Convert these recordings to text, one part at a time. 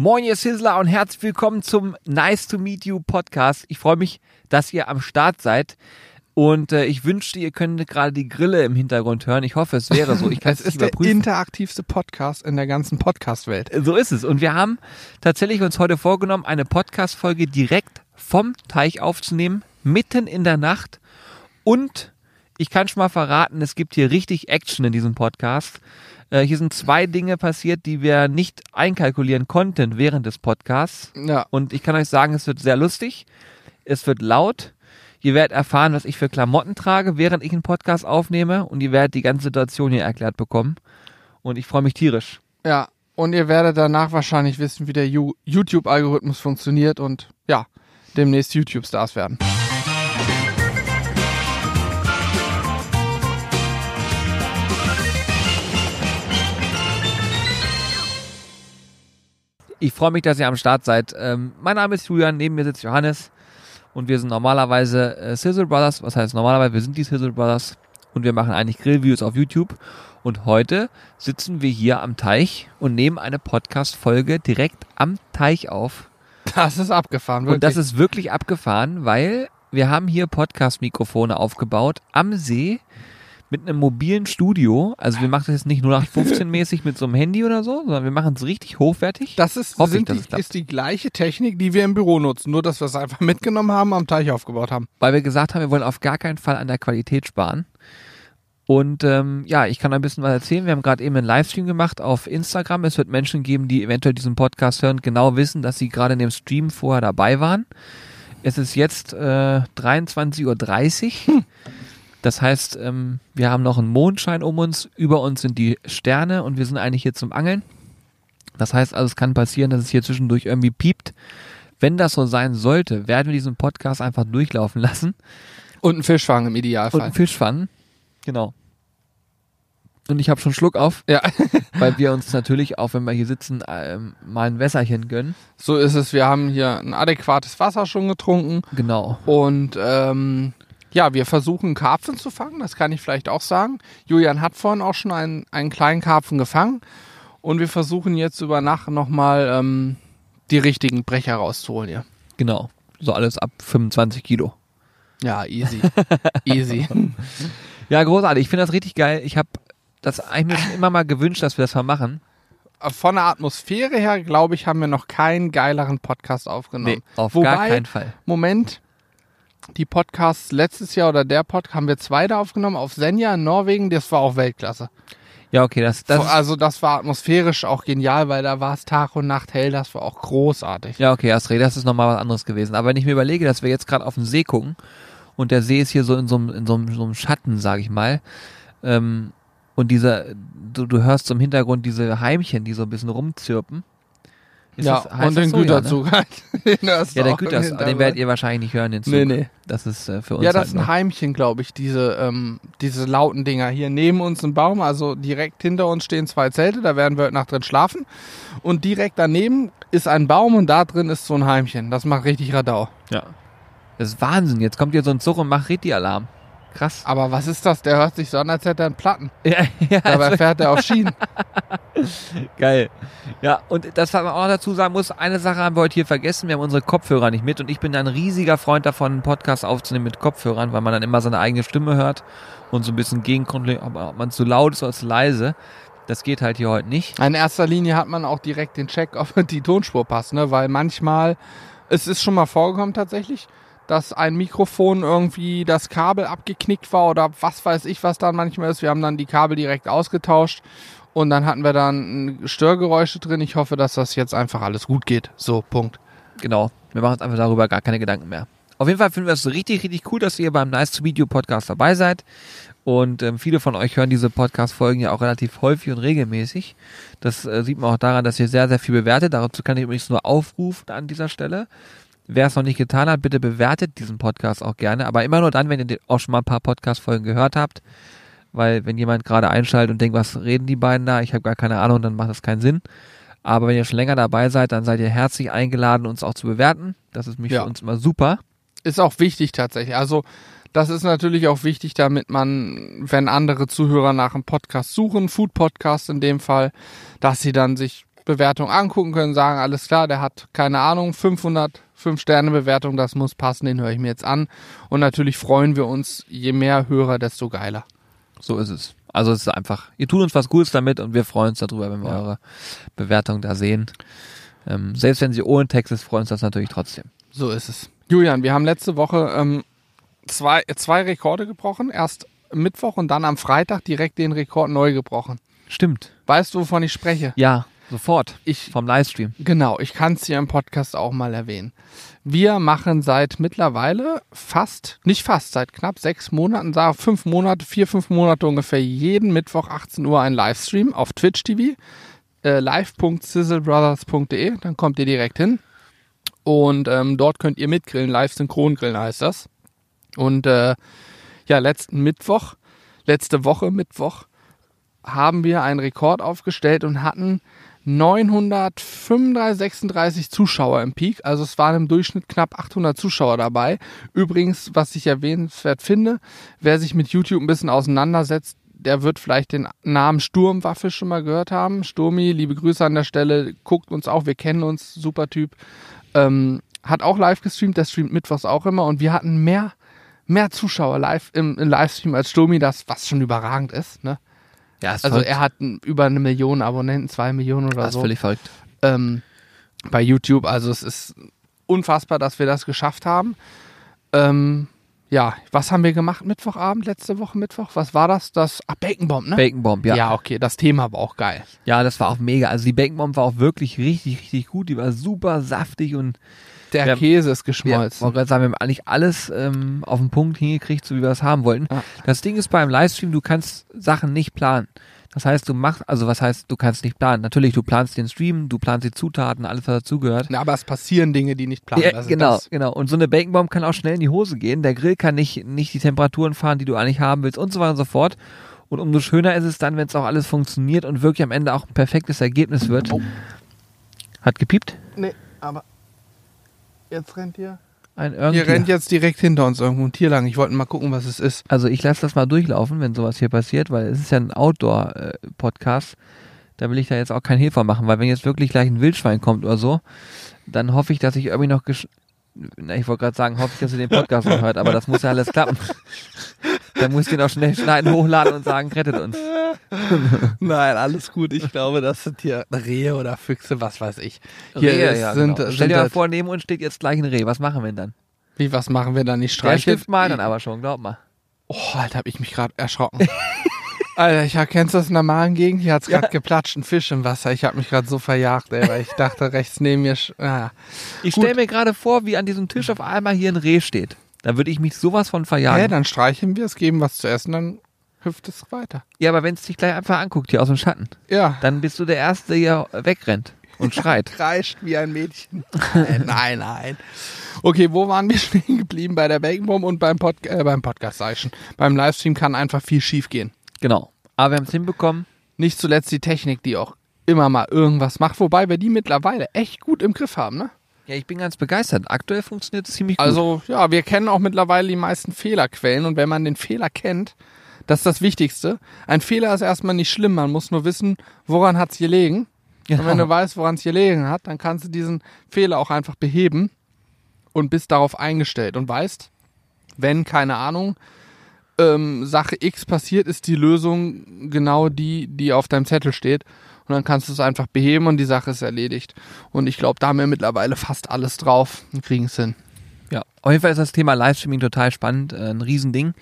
Moin, ihr Sizzler und herzlich willkommen zum Nice to Meet You Podcast. Ich freue mich, dass ihr am Start seid. Und äh, ich wünschte, ihr könntet gerade die Grille im Hintergrund hören. Ich hoffe, es wäre so. Ich kann es ist der überprüfen. interaktivste Podcast in der ganzen Podcast-Welt. So ist es. Und wir haben tatsächlich uns heute vorgenommen, eine Podcast-Folge direkt vom Teich aufzunehmen, mitten in der Nacht. Und ich kann schon mal verraten, es gibt hier richtig Action in diesem Podcast. Äh, hier sind zwei Dinge passiert, die wir nicht einkalkulieren konnten während des Podcasts. Ja. Und ich kann euch sagen, es wird sehr lustig. Es wird laut. Ihr werdet erfahren, was ich für Klamotten trage, während ich einen Podcast aufnehme. Und ihr werdet die ganze Situation hier erklärt bekommen. Und ich freue mich tierisch. Ja. Und ihr werdet danach wahrscheinlich wissen, wie der YouTube-Algorithmus funktioniert und ja, demnächst YouTube-Stars werden. Ich freue mich, dass ihr am Start seid. Ähm, mein Name ist Julian, neben mir sitzt Johannes. Und wir sind normalerweise äh, Sizzle Brothers. Was heißt normalerweise? Wir sind die Sizzle Brothers. Und wir machen eigentlich Grillvideos auf YouTube. Und heute sitzen wir hier am Teich und nehmen eine Podcast-Folge direkt am Teich auf. Das ist abgefahren, wirklich. Und das ist wirklich abgefahren, weil wir haben hier Podcast-Mikrofone aufgebaut am See mit einem mobilen Studio. Also wir machen das jetzt nicht 0815-mäßig mit so einem Handy oder so, sondern wir machen es richtig hochwertig. das ist, Hoffe ich, es die, klappt. ist die gleiche Technik, die wir im Büro nutzen, nur dass wir es einfach mitgenommen haben, am Teich aufgebaut haben. weil wir gesagt haben, wir wollen auf gar keinen Fall an der Qualität sparen. Und ähm, ja, ich kann ein bisschen was erzählen. Wir haben gerade eben einen Livestream gemacht auf Instagram. Es wird Menschen geben, die eventuell diesen Podcast hören, genau wissen, dass sie gerade in dem Stream vorher dabei waren. Es ist jetzt äh, 23.30 Uhr. Das heißt, ähm, wir haben noch einen Mondschein um uns. Über uns sind die Sterne und wir sind eigentlich hier zum Angeln. Das heißt also, es kann passieren, dass es hier zwischendurch irgendwie piept. Wenn das so sein sollte, werden wir diesen Podcast einfach durchlaufen lassen Und einen Fischfang im und Idealfall. einen Fisch fangen. Genau. Und ich habe schon Schluck auf, ja, weil wir uns natürlich auch, wenn wir hier sitzen, ähm, mal ein Wässerchen gönnen. so ist es. Wir haben hier ein adäquates Wasser schon getrunken. Genau. Und ähm, ja, wir versuchen Karpfen zu fangen, das kann ich vielleicht auch sagen. Julian hat vorhin auch schon einen, einen kleinen Karpfen gefangen. Und wir versuchen jetzt über Nacht nochmal ähm, die richtigen Brecher rauszuholen hier. Genau. So alles ab 25 Kilo. Ja, easy. easy. Ja, großartig. Ich finde das richtig geil. Ich habe das eigentlich immer mal gewünscht, dass wir das mal machen. Von der Atmosphäre her, glaube ich, haben wir noch keinen geileren Podcast aufgenommen. auf Wobei, gar keinen Fall. Moment, die Podcasts letztes Jahr oder der Podcast haben wir zwei da aufgenommen auf Senja in Norwegen, das war auch Weltklasse. Ja, okay, das, das also das war atmosphärisch auch genial, weil da war es Tag und Nacht hell, das war auch großartig. ja, okay, recht, das ist nochmal was anderes gewesen. Aber wenn ich mir überlege, dass wir jetzt gerade auf den See gucken und der See ist hier so in so einem, in so einem, so einem Schatten, sag ich mal, ähm, und dieser, du, du hörst im Hintergrund diese Heimchen, die so ein bisschen rumzirpen. Ist ja, das- und den so? Ja, ne? Güterzug halt. Den Ja, der Güters, den werdet ihr wahrscheinlich nicht hören, den Zug. Nee, nee. Das ist äh, für uns Ja, das halt sind noch. Heimchen, glaube ich, diese, ähm, diese lauten Dinger. Hier neben uns ein Baum, also direkt hinter uns stehen zwei Zelte, da werden wir heute Nacht drin schlafen. Und direkt daneben ist ein Baum und da drin ist so ein Heimchen. Das macht richtig Radau. Ja. Das ist Wahnsinn. Jetzt kommt hier so ein Zug und macht richtig Alarm. Krass. Aber was ist das? Der hört sich so an, als hätte er einen Platten. Ja, ja, Dabei also, fährt er auf Schienen. geil. Ja, und das, was man auch noch dazu sagen muss, eine Sache haben wir heute hier vergessen, wir haben unsere Kopfhörer nicht mit und ich bin ein riesiger Freund davon, einen Podcast aufzunehmen mit Kopfhörern, weil man dann immer seine eigene Stimme hört und so ein bisschen gegenkontrolliert, ob man zu laut ist oder zu leise. Das geht halt hier heute nicht. In erster Linie hat man auch direkt den Check, ob die Tonspur passt, ne? Weil manchmal, es ist schon mal vorgekommen tatsächlich, dass ein Mikrofon irgendwie das Kabel abgeknickt war oder was weiß ich, was dann manchmal ist. Wir haben dann die Kabel direkt ausgetauscht und dann hatten wir dann Störgeräusche drin. Ich hoffe, dass das jetzt einfach alles gut geht. So, Punkt. Genau. Wir machen uns einfach darüber gar keine Gedanken mehr. Auf jeden Fall finden wir es richtig, richtig cool, dass ihr beim Nice to Video Podcast dabei seid. Und ähm, viele von euch hören diese Podcast-Folgen ja auch relativ häufig und regelmäßig. Das äh, sieht man auch daran, dass ihr sehr, sehr viel bewertet. Dazu kann ich übrigens nur aufrufen an dieser Stelle. Wer es noch nicht getan hat, bitte bewertet diesen Podcast auch gerne. Aber immer nur dann, wenn ihr auch schon mal ein paar Podcast-Folgen gehört habt. Weil wenn jemand gerade einschaltet und denkt, was reden die beiden da, ich habe gar keine Ahnung, dann macht das keinen Sinn. Aber wenn ihr schon länger dabei seid, dann seid ihr herzlich eingeladen, uns auch zu bewerten. Das ist mich Ja. für uns immer super. Ist auch wichtig tatsächlich. Also, das ist natürlich auch wichtig, damit man, wenn andere Zuhörer nach einem Podcast suchen, Food-Podcast in dem Fall, dass sie dann sich Bewertung angucken können, sagen, alles klar, der hat, keine Ahnung, 500 5-Sterne-Bewertung, das muss passen, den höre ich mir jetzt an. Und natürlich freuen wir uns, je mehr Hörer, desto geiler. So ist es. Also es ist einfach, ihr tut uns was Gutes damit und wir freuen uns darüber, wenn wir Ja. eure Bewertung da sehen. Ähm, selbst wenn sie ohne Text ist, freuen uns das natürlich trotzdem. So ist es. Julian, wir haben letzte Woche ähm, zwei, zwei Rekorde gebrochen. Erst Mittwoch und dann am Freitag direkt den Rekord neu gebrochen. Stimmt. Weißt du, wovon ich spreche? Ja, sofort. Ich, Vom Livestream. genau, ich kann es hier im Podcast auch mal erwähnen. Wir machen seit mittlerweile fast, nicht fast, seit knapp sechs Monaten, sag fünf Monate, vier, fünf Monate ungefähr, jeden Mittwoch 18 Uhr ein Livestream auf Twitch TV. Äh, live.sizzlebrothers.de, dann kommt ihr direkt hin. Und ähm, dort könnt ihr mitgrillen, live synchron grillen heißt das. Und äh, ja, letzten Mittwoch, letzte Woche Mittwoch, haben wir einen Rekord aufgestellt und hatten 935, 36 Zuschauer im Peak. Also es waren im Durchschnitt knapp 800 Zuschauer dabei. Übrigens, was ich erwähnenswert finde, wer sich mit YouTube ein bisschen auseinandersetzt, der wird vielleicht den Namen Sturmwaffe schon mal gehört haben. Sturmi, liebe Grüße an der Stelle, guckt uns auch, wir kennen uns, super Typ. Ähm, hat auch live gestreamt, der streamt mittwochs auch immer und wir hatten mehr, mehr Zuschauer live im, im Livestream als Sturmi, das was schon überragend ist. Ne? Ja, ist Also verrückt. er hat über eine Million Abonnenten, zwei Millionen oder das ist so völlig verrückt. ähm, bei YouTube. Also es ist unfassbar, dass wir das geschafft haben. Ähm, ja, was haben wir gemacht Mittwochabend, letzte Woche Mittwoch? Was war das? Das ach, Bacon Bomb, ne? Bacon Bomb, ja. ja, okay, das Thema war auch geil. Ja, das war auch mega. Also die Bacon Bomb war auch wirklich richtig, richtig gut. Die war super saftig und Der Wir- Käse ist wir, geschmolzen. gerade sagen, wir haben eigentlich alles ähm, auf den Punkt hingekriegt, so wie wir es haben wollten. Ja. Das Ding ist beim Livestream, du kannst Sachen nicht planen. Das heißt, du machst, also was heißt, du kannst nicht planen? Natürlich, du planst den Stream, du planst die Zutaten, alles was dazugehört. Na, aber es passieren Dinge, die nicht planen. Ja, ist genau, das. genau. Und so eine Bacon Bomb kann auch schnell in die Hose gehen. Der Grill kann nicht, nicht die Temperaturen fahren, die du eigentlich haben willst und so weiter und so fort. Und umso schöner ist es dann, wenn es auch alles funktioniert und wirklich am Ende auch ein perfektes Ergebnis wird. Oh. Hat gepiept? Nee, aber jetzt rennt hier. Ein irgendwie. rennt jetzt direkt hinter uns irgendwo ein Tier lang. Ich wollte mal gucken, was es ist. Also ich lasse das mal durchlaufen, wenn sowas hier passiert, weil es ist ja ein Outdoor-Podcast. Da will ich da jetzt auch kein Hehl von machen, weil wenn jetzt wirklich gleich ein Wildschwein kommt oder so, dann hoffe ich, dass ich irgendwie noch gesch Na, ich wollte gerade sagen, hoffe ich, dass ihr den Podcast noch hört, aber das muss ja alles klappen. da muss ich den auch schnell schneiden, hochladen und sagen, rettet uns. Nein, alles gut. Ich glaube, das sind hier Rehe oder Füchse, was weiß ich. Hier Rehe, ist- ja, sind, genau. Stell sind dir mal halt- vor, neben uns steht jetzt gleich ein Reh. Was machen wir denn dann? Wie, was machen wir dann? Ich Der streiche. stifft mal dann aber schon, glaub mal. Oh, Alter, hab ich mich gerade erschrocken. Alter, ich kennst du das in der Magengegend? Hier hat's gerade geplatscht, ein Fisch im Wasser. Ich hab mich gerade so verjagt, ey, weil ich dachte, rechts neben mir. Ah. Ich stelle mir gerade vor, wie an diesem Tisch auf einmal hier ein Reh steht. Da würde ich mich sowas von verjagen. Hä, dann streicheln wir es, geben was zu essen, dann hüpft es weiter. Ja, aber wenn es dich gleich einfach anguckt, hier aus dem Schatten, Ja. dann bist du der Erste, der hier wegrennt und schreit. kreischt wie ein Mädchen. Nein, nein, nein. Okay, wo waren wir stehen geblieben? Bei der Bacon Bomb und beim, Pod äh, beim Podcast, sag ich schon. Beim Livestream kann einfach viel schief gehen. genau. Aber wir haben es hinbekommen. Nicht zuletzt die Technik, die auch immer mal irgendwas macht, wobei wir die mittlerweile echt gut im Griff haben, ne? Ja, ich bin ganz begeistert. Aktuell funktioniert es ziemlich gut. Also, ja, wir kennen auch mittlerweile die meisten Fehlerquellen und wenn man den Fehler kennt, das ist das Wichtigste. Ein Fehler ist erstmal nicht schlimm, man muss nur wissen, woran hat's gelegen. Und wenn du weißt, woran es gelegen hat, dann kannst du diesen Fehler auch einfach beheben und bist darauf eingestellt und weißt, wenn, keine Ahnung, ähm, Sache X passiert, ist die Lösung genau die, die auf deinem Zettel steht. Und dann kannst du es einfach beheben und die Sache ist erledigt. Und ich glaube, da haben wir mittlerweile fast alles drauf und kriegen es hin. Ja, auf jeden Fall ist das Thema Livestreaming total spannend, äh, ein Riesending.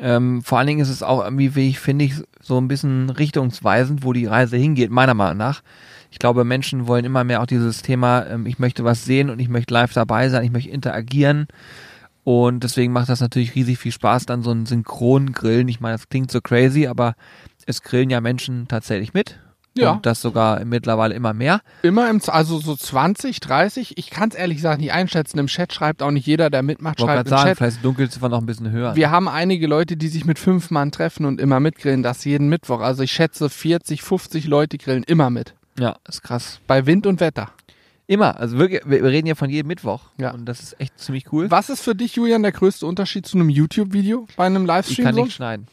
Ähm, vor allen Dingen ist es auch irgendwie, wie ich finde ich, so ein bisschen richtungsweisend, wo die Reise hingeht, meiner Meinung nach. Ich glaube, Menschen wollen immer mehr auch dieses Thema, ähm, ich möchte was sehen und ich möchte live dabei sein, ich möchte interagieren. Und deswegen macht das natürlich riesig viel Spaß, dann so ein Synchrongrillen. Ich meine, das klingt so crazy, aber es grillen ja Menschen tatsächlich mit. Ja. Und das sogar mittlerweile immer mehr. Immer im, also so 20, 30, ich kann es ehrlich gesagt nicht einschätzen. Im Chat schreibt auch nicht jeder, der mitmacht, Ich wollte schreibt gerade im sagen, Chat. vielleicht Dunkelziffer noch ein bisschen höher. Wir haben einige Leute, die sich mit fünf Mann treffen und immer mitgrillen, das jeden Mittwoch. Also ich schätze 40, 50 Leute grillen immer mit. ja, ist krass. Bei Wind und Wetter. Immer, also wirklich, wir reden ja von jedem Mittwoch. Ja. Und das ist echt ziemlich cool. Was ist für dich, Julian, der größte Unterschied zu einem YouTube-Video bei einem Ich Livestream? kann so? nicht schneiden.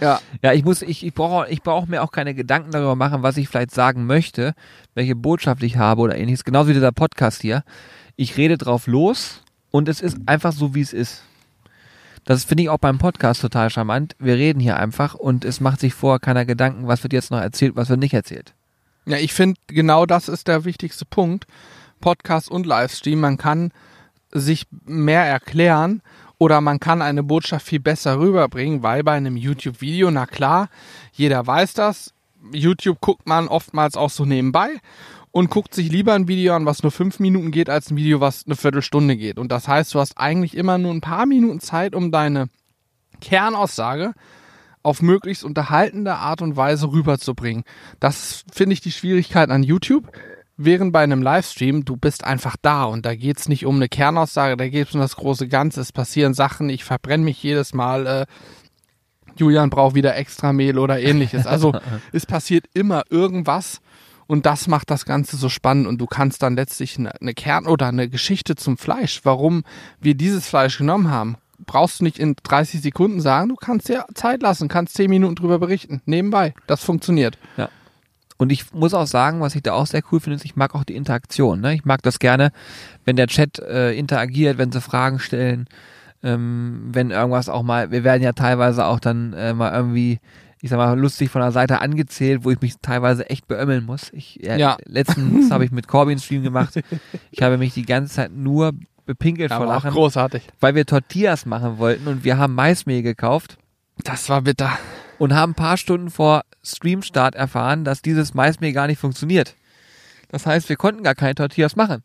Ja. Ja, ich muss, ich, ich brauche ich brauch mir auch keine Gedanken darüber machen, was ich vielleicht sagen möchte, welche Botschaft ich habe oder ähnliches. Genauso wie dieser Podcast hier. Ich rede drauf los und es ist einfach so, wie es ist. Das finde ich auch beim Podcast total charmant. Wir reden hier einfach und es macht sich vorher keiner Gedanken, was wird jetzt noch erzählt, was wird nicht erzählt. Ja, ich finde, genau das ist der wichtigste Punkt. Podcast und Livestream. Man kann sich mehr erklären oder man kann eine Botschaft viel besser rüberbringen, weil bei einem YouTube-Video, na klar, jeder weiß das. YouTube guckt man oftmals auch so nebenbei und guckt sich lieber ein Video an, was nur fünf Minuten geht, als ein Video, was eine Viertelstunde geht. Und das heißt, du hast eigentlich immer nur ein paar Minuten Zeit, um deine Kernaussage auf möglichst unterhaltende Art und Weise rüberzubringen. Das finde ich die Schwierigkeit an YouTube. Während bei einem Livestream, du bist einfach da und da geht's nicht um eine Kernaussage, da geht's um das große Ganze. Es passieren Sachen, ich verbrenne mich jedes Mal. Äh, Julian braucht wieder extra Mehl oder ähnliches. Also es passiert immer irgendwas und das macht das Ganze so spannend und du kannst dann letztlich eine, eine Kern oder eine Geschichte zum Fleisch, warum wir dieses Fleisch genommen haben, brauchst du nicht in 30 Sekunden sagen, du kannst dir Zeit lassen, kannst 10 Minuten drüber berichten, nebenbei. Das funktioniert. Und ich muss auch sagen, was ich da auch sehr cool finde, ist, ich mag auch die Interaktion. Ne? Ich mag das gerne, wenn der Chat äh, interagiert, wenn sie Fragen stellen, ähm, wenn irgendwas auch mal, wir werden ja teilweise auch dann äh, mal irgendwie, ich sag mal, lustig von der Seite angezählt, wo ich mich teilweise echt beömmeln muss. Ich, äh, Ja. Letztens habe ich mit Corbin Stream gemacht. Ich habe mich die ganze Zeit nur bepinkelt vor Aber auch Lachen, großartig. weil wir Tortillas machen wollten und wir haben Maismehl gekauft Das war bitter. und haben ein paar Stunden vor Streamstart erfahren, dass dieses Maismehl gar nicht funktioniert. Das heißt, wir konnten gar keine Tortillas machen.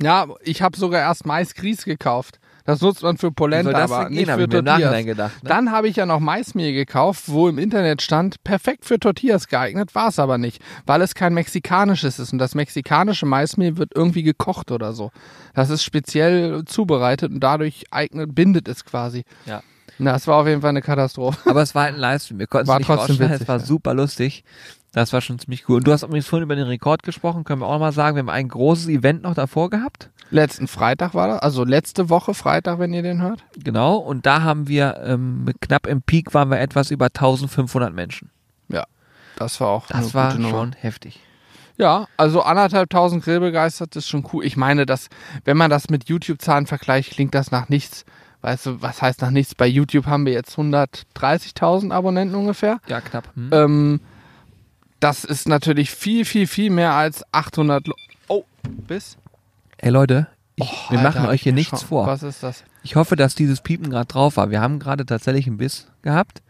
Ja, ich habe sogar erst Mais-Grieß gekauft. Das nutzt man für Polenta, aber nicht gehen, hab für Tortillas. gedacht. Ne? Dann habe ich ja noch Maismehl gekauft, wo im Internet stand, perfekt für Tortillas geeignet, war es aber nicht, weil es kein mexikanisches ist. Und das mexikanische Maismehl wird irgendwie gekocht oder so. Das ist speziell zubereitet und dadurch eignet, bindet es quasi. Ja. Na, das war auf jeden Fall eine Katastrophe. Aber es war halt ein Livestream. Wir konnten es War nicht trotzdem witzig, Es war ja. super lustig. Das war schon ziemlich cool. Und du hast übrigens vorhin über den Rekord gesprochen. Können wir auch mal sagen, wir haben ein großes Event noch davor gehabt. Letzten Freitag war das, also letzte Woche Freitag, wenn ihr den hört. Genau. Und da haben wir, ähm, mit knapp im Peak waren wir etwas über 1500 Menschen. Das war auch Das war schon heftig. Ja, also anderthalb tausend Grillbegeistert ist schon cool. Ich meine, dass, wenn man das mit YouTube-Zahlen vergleicht, klingt das nach nichts. Weißt du, was heißt nach nichts? Bei YouTube haben wir jetzt 130.000 Abonnenten ungefähr. Ja, knapp. Hm? Ähm, das ist natürlich viel, viel, viel mehr als 800. Lo oh, bis? Ey Leute, ich, Oh, wir Alter, machen euch hier nichts vor. Was ist das? Ich hoffe, dass dieses Piepen gerade drauf war. Wir haben gerade tatsächlich einen Biss gehabt.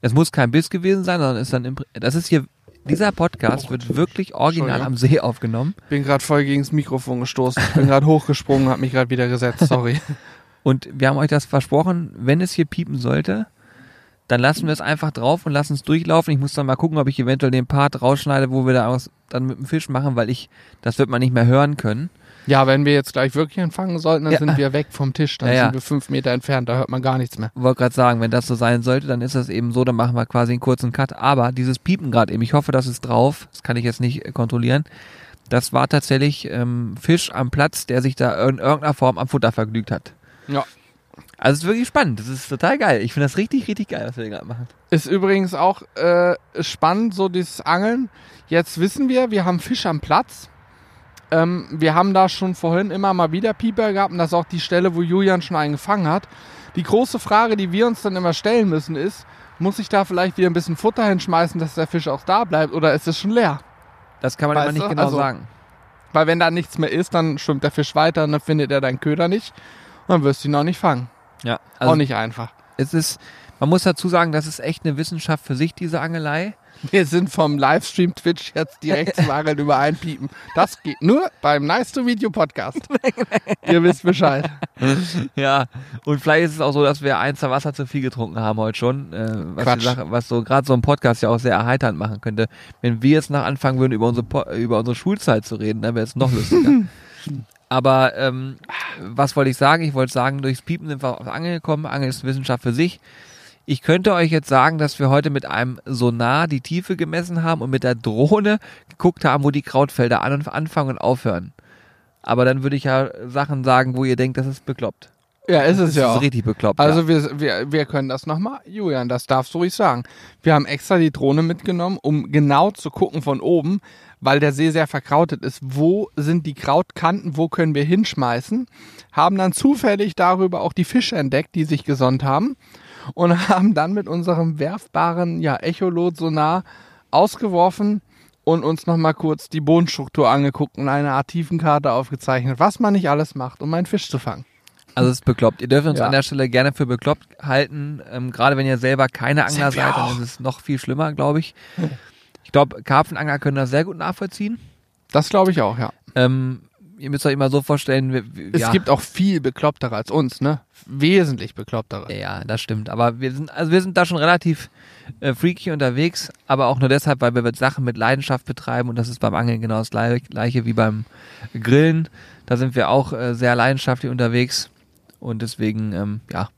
Es muss kein Biss gewesen sein, sondern ist dann im, das ist hier dieser Podcast wird wirklich original am See aufgenommen Bin gerade voll gegen das Mikrofon gestoßen. Bin gerade hochgesprungen, hab mich gerade wieder gesetzt. Sorry. und wir haben euch das versprochen, wenn es hier piepen sollte, dann lassen wir es einfach drauf und lassen es durchlaufen. Ich muss dann mal gucken, ob ich eventuell den Part rausschneide, wo wir da aus, dann mit dem Fisch machen, weil ich das wird man nicht mehr hören können. Ja, wenn wir jetzt gleich wirklich empfangen sollten, dann Ja. sind wir weg vom Tisch. Dann Ja, ja. sind wir fünf Meter entfernt. Da hört man gar nichts mehr. wollte gerade sagen, wenn das so sein sollte, dann ist das eben so, dann machen wir quasi einen kurzen Cut. Aber dieses Piepen gerade eben, ich hoffe, das ist drauf, das kann ich jetzt nicht äh, kontrollieren. Das war tatsächlich ähm, Fisch am Platz, der sich da in irgendeiner Form am Futter vergnügt hat. Ja. Also es ist wirklich spannend, das ist total geil. Ich finde das richtig, richtig geil, was wir gerade machen. Ist übrigens auch äh, spannend, so dieses Angeln. Jetzt wissen wir, wir haben Fisch am Platz. Ähm, wir haben da schon vorhin immer mal wieder Pieper gehabt und das ist auch die Stelle, wo Julian schon einen gefangen hat. Die große Frage, die wir uns dann immer stellen müssen, ist, muss ich da vielleicht wieder ein bisschen Futter hinschmeißen, dass der Fisch auch da bleibt oder ist es schon leer? Das kann man Weißt immer nicht du, genau also- sagen. Weil wenn da nichts mehr ist, dann schwimmt der Fisch weiter und dann findet er deinen Köder nicht dann wirst du ihn auch nicht fangen. Ja, auch nicht einfach. es ist, man muss dazu sagen, das ist echt eine Wissenschaft für sich, diese Angelei. Wir sind vom Livestream Twitch jetzt direkt zum Angeln über einpiepen. Das geht nur beim Nice to Video Podcast. Ihr wisst Bescheid. Ja, und vielleicht ist es auch so, dass wir ein, zwei Wasser zu viel getrunken haben heute schon, äh, was, Sache, was so gerade so ein Podcast ja auch sehr erheiternd machen könnte. Wenn wir jetzt noch anfangen würden, über unsere, Po- über unsere Schulzeit zu reden, dann wäre es noch lustiger. Aber ähm, was wollte ich sagen? Ich wollte sagen, durchs Piepen sind wir auf Angeln gekommen. Angeln ist Wissenschaft für sich. Ich könnte euch jetzt sagen, dass wir heute mit einem Sonar die Tiefe gemessen haben und mit der Drohne geguckt haben, wo die Krautfelder an anfangen und aufhören. Aber dann würde ich ja Sachen sagen, wo ihr denkt, das ist bekloppt. Ja, ist es Das ja ist auch. richtig bekloppt. Also ja. wir, wir, wir können das nochmal. Julian, das darfst du ruhig sagen. Wir haben extra die Drohne mitgenommen, um genau zu gucken von oben, weil der See sehr verkrautet ist. Wo sind die Krautkanten? Wo können wir hinschmeißen? Haben dann zufällig darüber auch die Fische entdeckt, die sich gesonnt haben. Und haben dann mit unserem werfbaren ja, Echolot-Sonar ausgeworfen und uns nochmal kurz die Bodenstruktur angeguckt und eine Art Tiefenkarte aufgezeichnet, was man nicht alles macht, um einen Fisch zu fangen. Also es ist bekloppt. Ihr dürft uns Ja. an der Stelle gerne für bekloppt halten. Ähm, Gerade wenn ihr selber keine Angler seid, dann ist es noch viel schlimmer, glaube ich. Ich glaube, Karpfenangler können das sehr gut nachvollziehen. Das glaube ich auch, ja. Ähm, ihr müsst euch immer so vorstellen, wir, wir, Es ja, gibt auch viel beklopptere als uns, ne? Wesentlich beklopptere. ja, das stimmt. Aber wir sind, also wir sind da schon relativ äh, freaky unterwegs, aber auch nur deshalb, weil wir Sachen mit Leidenschaft betreiben und das ist beim Angeln genau das gleich- gleiche wie beim Grillen. Da sind wir auch äh, sehr leidenschaftlich unterwegs und deswegen, ähm, ja,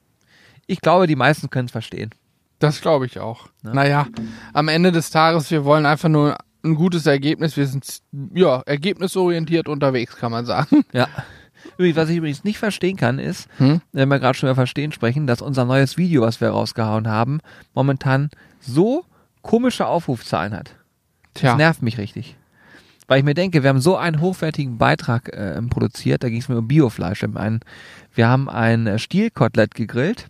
ich glaube, die meisten können es verstehen. Das glaube ich auch. Ja. Naja, am Ende des Tages, wir wollen einfach nur ein gutes Ergebnis. Wir sind, ja, ergebnisorientiert unterwegs, kann man sagen. Ja. Was ich übrigens nicht verstehen kann, ist, Hm? wenn wir gerade schon über Verstehen sprechen, dass unser neues Video, was wir rausgehauen haben, momentan so komische Aufrufzahlen hat. Das Tja, nervt mich richtig. Weil ich mir denke, wir haben so einen hochwertigen Beitrag äh, produziert, da ging es mir um Biofleisch. Wir haben ein, wir haben ein äh, Stielkotelett gegrillt.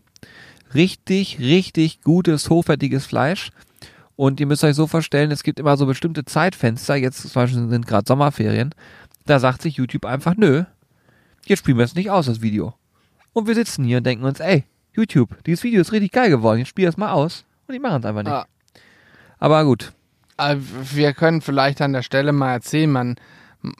Richtig, richtig gutes, hochwertiges Fleisch. Und ihr müsst euch so vorstellen, es gibt immer so bestimmte Zeitfenster, jetzt zum Beispiel sind gerade Sommerferien, da sagt sich YouTube einfach, nö, jetzt spielen wir es nicht aus, das Video. Und wir sitzen hier und denken uns, ey, YouTube, dieses Video ist richtig geil geworden, jetzt spiel es mal aus. Und die machen es einfach nicht. Ah. Aber gut, äh, wir können vielleicht an der Stelle mal erzählen, man,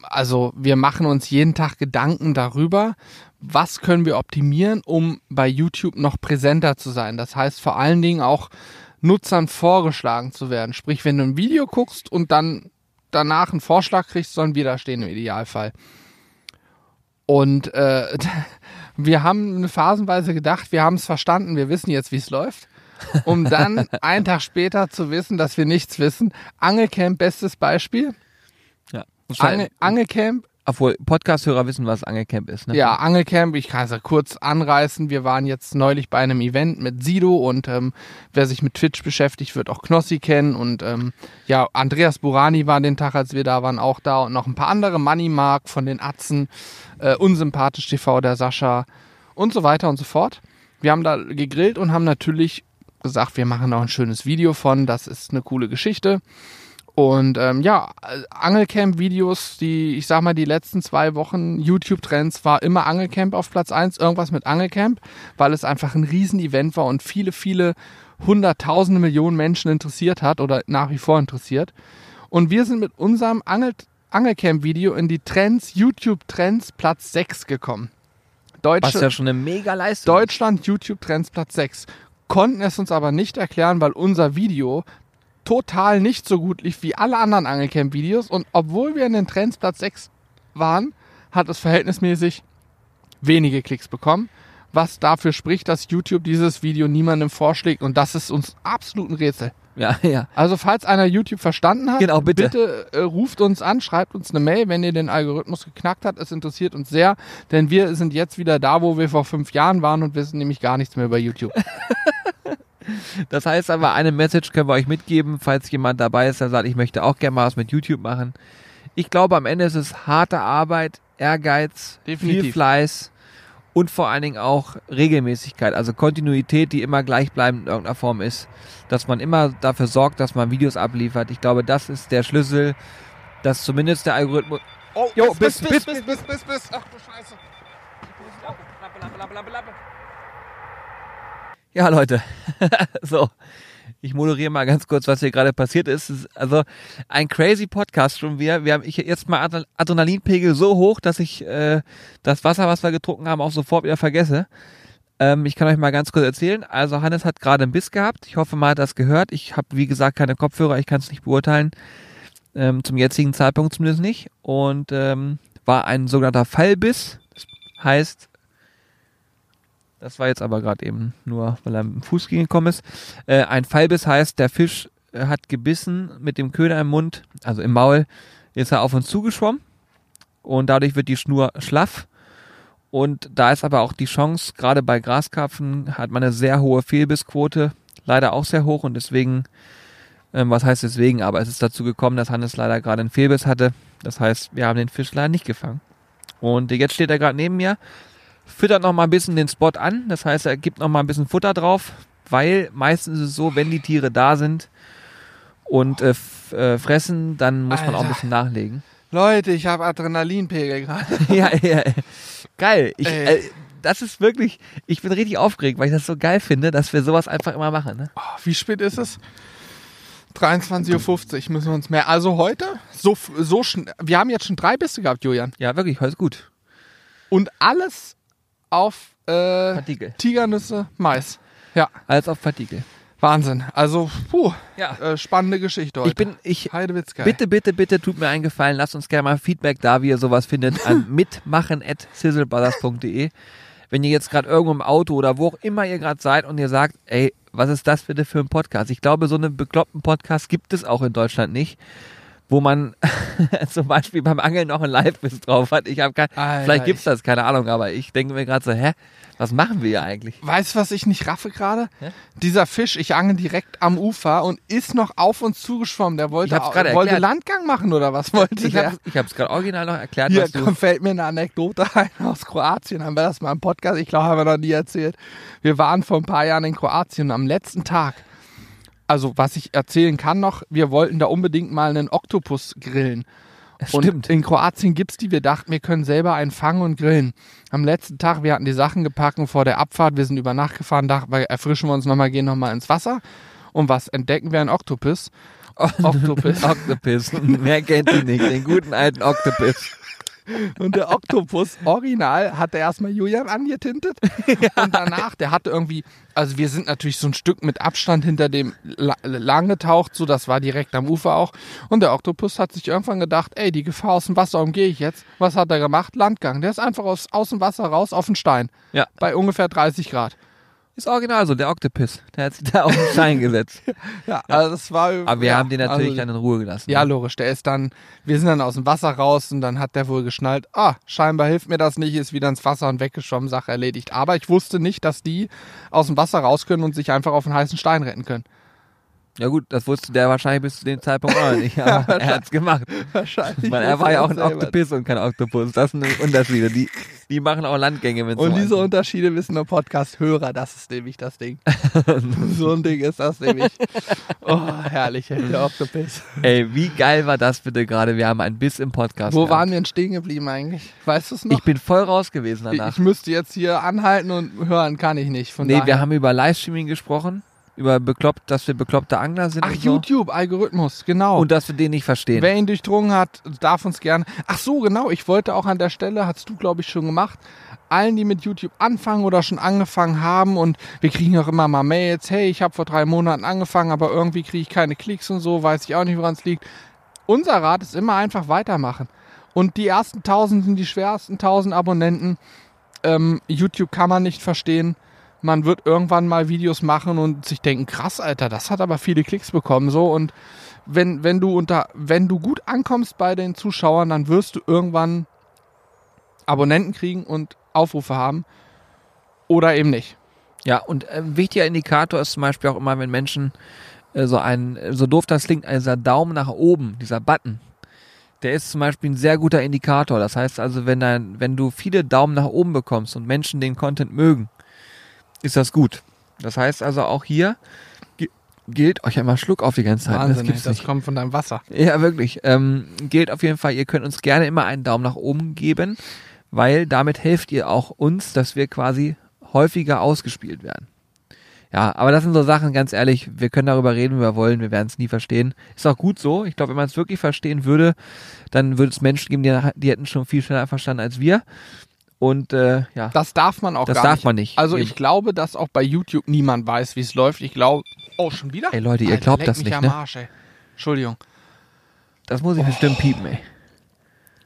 also wir machen uns jeden Tag Gedanken darüber, was können wir optimieren, um bei YouTube noch präsenter zu sein. Das heißt vor allen Dingen auch Nutzern vorgeschlagen zu werden. Sprich, wenn du ein Video guckst und dann danach einen Vorschlag kriegst, sollen wir da stehen im Idealfall. Und äh, wir haben eine phasenweise gedacht, wir haben es verstanden, wir wissen jetzt, wie es läuft. Um dann einen Tag später zu wissen, dass wir nichts wissen. Angelcamp, bestes Beispiel. ja. Ange Angelcamp, Obwohl Podcast-Hörer wissen, was Angelcamp ist. Ne? ja, Angelcamp, ich kann es ja kurz anreißen. Wir waren jetzt neulich bei einem Event mit Sido und ähm, wer sich mit Twitch beschäftigt, wird auch Knossi kennen. Und ähm, ja, Andreas Burani war den Tag, als wir da waren, auch da und noch ein paar andere, Money Mark von den Atzen, äh, Unsympathisch TV, der Sascha und so weiter und so fort. Wir haben da gegrillt und haben natürlich gesagt, wir machen auch ein schönes Video von, das ist eine coole Geschichte. Und ähm, ja, Angelcamp-Videos, die, ich sag mal, die letzten zwei Wochen YouTube-Trends war immer Angelcamp auf Platz eins, irgendwas mit Angelcamp, weil es einfach ein Riesen-Event war und viele, viele hunderttausende Millionen Menschen interessiert hat oder nach wie vor interessiert. Und wir sind mit unserem Angel Angelcamp-Video in die Trends, YouTube-Trends Platz 6 gekommen. Was Deutsche, ja schon eine mega Leistung ist. Deutschland YouTube Trends Platz 6. Konnten es uns aber nicht erklären, weil unser Video total nicht so gut lief wie alle anderen Angelcamp Videos und obwohl wir in den Trends Platz 6 waren, hat es verhältnismäßig wenige Klicks bekommen, was dafür spricht, dass YouTube dieses Video niemandem vorschlägt und das ist uns absolut ein Rätsel. Ja, ja. Also falls einer YouTube verstanden hat, Genau, bitte. bitte äh, ruft uns an, schreibt uns eine Mail, wenn ihr den Algorithmus geknackt habt. Es interessiert uns sehr, denn wir sind jetzt wieder da, wo wir vor fünf Jahren waren und wissen nämlich gar nichts mehr über YouTube. Das heißt aber, eine Message können wir euch mitgeben, falls jemand dabei ist, der sagt, ich möchte auch gerne mal was mit YouTube machen. Ich glaube, am Ende ist es harte Arbeit, Ehrgeiz, viel Definitiv. Fleiß und vor allen Dingen auch Regelmäßigkeit, also Kontinuität, die immer gleichbleibend in irgendeiner Form ist. Dass man immer dafür sorgt, dass man Videos abliefert. Ich glaube, das ist der Schlüssel, dass zumindest der Algorithmus. Oh, Jo, bis, bis, bis, bis, bis, bis. Ach du Scheiße. Ja, Leute. so. Ich moderiere mal ganz kurz, was hier gerade passiert ist. Ist also ein crazy Podcast schon wieder. Wir haben ich jetzt mal Adre- Adrenalinpegel so hoch, dass ich äh, das Wasser, was wir getrunken haben, auch sofort wieder vergesse. Ähm, ich kann euch mal ganz kurz erzählen. Also Hannes hat gerade einen Biss gehabt. Ich hoffe mal, hat das gehört. Ich habe, wie gesagt, keine Kopfhörer. Ich kann es nicht beurteilen. Ähm, zum jetzigen Zeitpunkt zumindest nicht. Und ähm, war ein sogenannter Fallbiss. Das heißt, das war jetzt aber gerade eben nur, weil er mit dem Fuß gekommen ist. Äh, ein Fallbiss heißt, der Fisch äh, hat gebissen mit dem Köder im Mund, also im Maul, ist er auf uns zugeschwommen und dadurch wird die Schnur schlaff Und da ist aber auch die Chance, gerade bei Graskarpfen hat man eine sehr hohe Fehlbissquote, leider auch sehr hoch und deswegen, ähm, was heißt deswegen, aber es ist dazu gekommen, dass Hannes leider gerade einen Fehlbiss hatte. Das heißt, wir haben den Fisch leider nicht gefangen. Und jetzt steht er gerade neben mir, füttert noch mal ein bisschen den Spot an, das heißt, er gibt noch mal ein bisschen Futter drauf, weil meistens ist es so, wenn die Tiere da sind und äh, äh, fressen, dann muss man auch ein Alter. bisschen nachlegen. Leute, ich habe Adrenalinpegel gerade. ja, ja, geil. Ich, äh, das ist wirklich, ich bin richtig aufgeregt, weil ich das so geil finde, dass wir sowas einfach immer machen. Ne? Oh, wie spät ist es? 23.50 Uhr müssen wir uns mehr. Also heute, so, so schnell. Wir haben jetzt schon drei Bisse gehabt, Julian. Ja, wirklich, heute ist gut. Und alles auf äh. Tigernüsse, Mais. Ja, Alles auf Partikel. Wahnsinn. Also, puh, Ja. äh, spannende Geschichte heute. Ich bin, ich, Heidewitzka. bitte, bitte, bitte, tut mir einen Gefallen, lasst uns gerne mal Feedback da, wie ihr sowas findet, an mitmachen.sizzlebrothers.de. Wenn ihr jetzt gerade irgendwo im Auto oder wo auch immer ihr gerade seid und ihr sagt, ey, was ist das bitte für ein Podcast? Ich glaube, so einen bekloppten Podcast gibt es auch in Deutschland nicht, wo man zum Beispiel beim Angeln noch ein Live-Biss drauf hat. Ich habe kein, Alter, vielleicht gibt's ich- das, keine Ahnung, aber ich denke mir gerade so, hä, was machen wir hier eigentlich? Weißt du, was ich nicht raffe gerade? Dieser Fisch, ich angel direkt am Ufer und ist noch auf uns zugeschwommen. Der wollte, Ich hab's gerade wollte. Landgang machen oder was wollte Ich der? habe ich es gerade original noch erklärt, Hier komm, fällt mir eine Anekdote ein aus Kroatien. Haben wir das mal im Podcast? Ich glaube, haben wir noch nie erzählt. Wir waren vor ein paar Jahren in Kroatien und am letzten Tag. Also, was ich erzählen kann noch, wir wollten da unbedingt mal einen Oktopus grillen. Und Stimmt. in Kroatien gibt's die. Wir dachten, wir können selber einen fangen und grillen. Am letzten Tag, wir hatten die Sachen gepackt und vor der Abfahrt, wir sind über Nacht gefahren, dachten wir, erfrischen wir uns nochmal, gehen nochmal ins Wasser. Und was entdecken wir? Ein Oktopus. Oktopus. Octopus. Mehr kennt ihr nicht. Den guten alten Octopus. Und der Oktopus original hatte erstmal Julian angetintet und danach, der hatte irgendwie, also wir sind natürlich so ein Stück mit Abstand hinter dem la lang getaucht, so das war direkt am Ufer auch. Und der Oktopus hat sich irgendwann gedacht, ey, die Gefahr aus dem Wasser umgehe ich jetzt. Was hat er gemacht? Landgang. Der ist einfach aus, aus dem Wasser raus auf den Stein. Ja. Bei ungefähr 30 Grad. Ist original so, der Octopus. Der hat sich da auf den Schein gesetzt. Ja, also das war. Aber wir ja, haben den natürlich also, dann in Ruhe gelassen. Ja, logisch. Der ist dann, wir sind dann aus dem Wasser raus und dann hat der wohl geschnallt, ah, scheinbar hilft mir das nicht, ist wieder ins Wasser und weggeschwommen, Sache erledigt. Aber ich wusste nicht, dass die aus dem Wasser raus können und sich einfach auf einen heißen Stein retten können. Ja gut, das wusste der wahrscheinlich bis zu dem Zeitpunkt auch nicht. Aber er hat's gemacht. Wahrscheinlich. Weil er war ja auch ein. Oktopus und kein Oktopus. Das sind Unterschiede. Die, die machen auch Landgänge mit Und so diese. Unterschiede wissen nur Podcast-Hörer, das ist nämlich das Ding. so ein Ding ist das nämlich. Oh, herrlich, ey, der Oktopus. Ey, wie geil war das bitte gerade? Wir haben ein Biss im Podcast. Wo gehabt. waren wir denn stehen geblieben eigentlich? Weißt du es noch? Ich bin voll raus gewesen Ich, danach. ich müsste jetzt hier anhalten und hören, kann ich nicht. Von nee, daher. wir haben über Livestreaming gesprochen. Über bekloppt, dass wir bekloppte Angler sind Ach, so. YouTube, Algorithmus, genau. Und dass wir den nicht verstehen. Wer ihn durchdrungen hat, darf uns gerne. Ach so, genau. Ich wollte auch an der Stelle, hast du, glaube ich, schon gemacht, allen, die mit YouTube anfangen oder schon angefangen haben und wir kriegen auch immer mal Mails, hey, ich habe vor drei Monaten angefangen, aber irgendwie kriege ich keine Klicks und so, weiß ich auch nicht, woran es liegt. Unser Rat ist immer einfach weitermachen. Und die ersten tausend sind die schwersten tausend Abonnenten. Ähm, YouTube kann man nicht verstehen. Man wird irgendwann mal Videos machen und sich denken, krass, Alter, das hat aber viele Klicks bekommen, so und wenn, wenn du unter, wenn du gut ankommst bei den Zuschauern, dann wirst du irgendwann Abonnenten kriegen und Aufrufe haben. Oder eben nicht. Ja, und ein wichtiger Indikator ist zum Beispiel auch immer, wenn Menschen äh, so ein, so doof das klingt, also dieser Daumen nach oben, dieser Button, der ist zum Beispiel ein sehr guter Indikator. Das heißt also, wenn, dein, wenn du viele Daumen nach oben bekommst und Menschen den Content mögen, ist das gut. Das heißt also auch hier gi- gilt euch einmal Schluck auf die ganze Zeit. Wahnsinn, das gibt's das nicht. kommt von deinem Wasser. Ja, wirklich. Ähm, gilt auf jeden Fall, ihr könnt uns gerne immer einen Daumen nach oben geben, weil damit helft ihr auch uns, dass wir quasi häufiger ausgespielt werden. Ja, aber das sind so Sachen, ganz ehrlich, wir können darüber reden, wie wir wollen, wir werden es nie verstehen. Ist auch gut so. Ich glaube, wenn man es wirklich verstehen würde, dann würde es Menschen geben, die, die hätten schon viel schneller verstanden als wir. Und äh, ja, Das darf man auch das gar darf nicht. man nicht. Also ich glaube, dass auch bei YouTube niemand weiß, wie es läuft. Ich glaube. Oh, schon wieder? Ey Leute, ihr Alter, glaubt das mich nicht, am ne? Arsch, ey. Entschuldigung. Das muss ich bestimmt piepen, ey.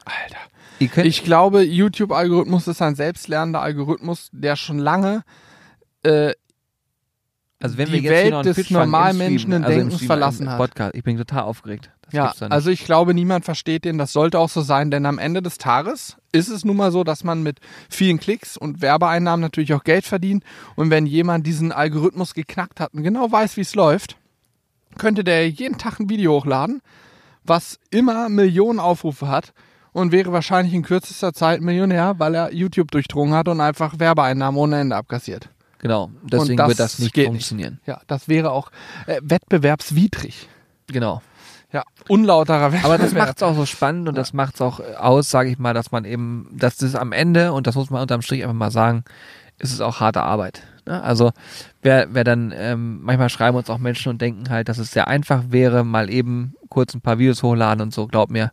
Alter. Ich glaube, YouTube-Algorithmus ist ein selbstlernender Algorithmus, der schon lange äh, Also wenn die wir jetzt Welt hier noch des Normalmenschen also Denkens Stream, verlassen hat. Podcast. Ich bin total aufgeregt. Das Ja, nicht. also ich glaube, niemand versteht den. Das sollte auch so sein, denn am Ende des Tages ist es nun mal so, dass man mit vielen Klicks und Werbeeinnahmen natürlich auch Geld verdient. Und wenn jemand diesen Algorithmus geknackt hat und genau weiß, wie es läuft, könnte der jeden Tag ein Video hochladen, was immer Millionen Aufrufe hat und wäre wahrscheinlich in kürzester Zeit Millionär, weil er YouTube durchdrungen hat und einfach Werbeeinnahmen ohne Ende abkassiert. Genau, deswegen das wird das nicht funktionieren. Ja, das wäre auch äh, wettbewerbswidrig. Genau. Ja, unlauterer Wettbewerb. Aber das macht es auch so spannend und das macht es auch aus, sage ich mal, dass man eben, dass das am Ende, und das muss man unterm Strich einfach mal sagen, ist es auch harte Arbeit. Ne? Also wer, wer dann, ähm, manchmal schreiben uns auch Menschen und denken halt, dass es sehr einfach wäre, mal eben kurz ein paar Videos hochladen und so, glaub mir,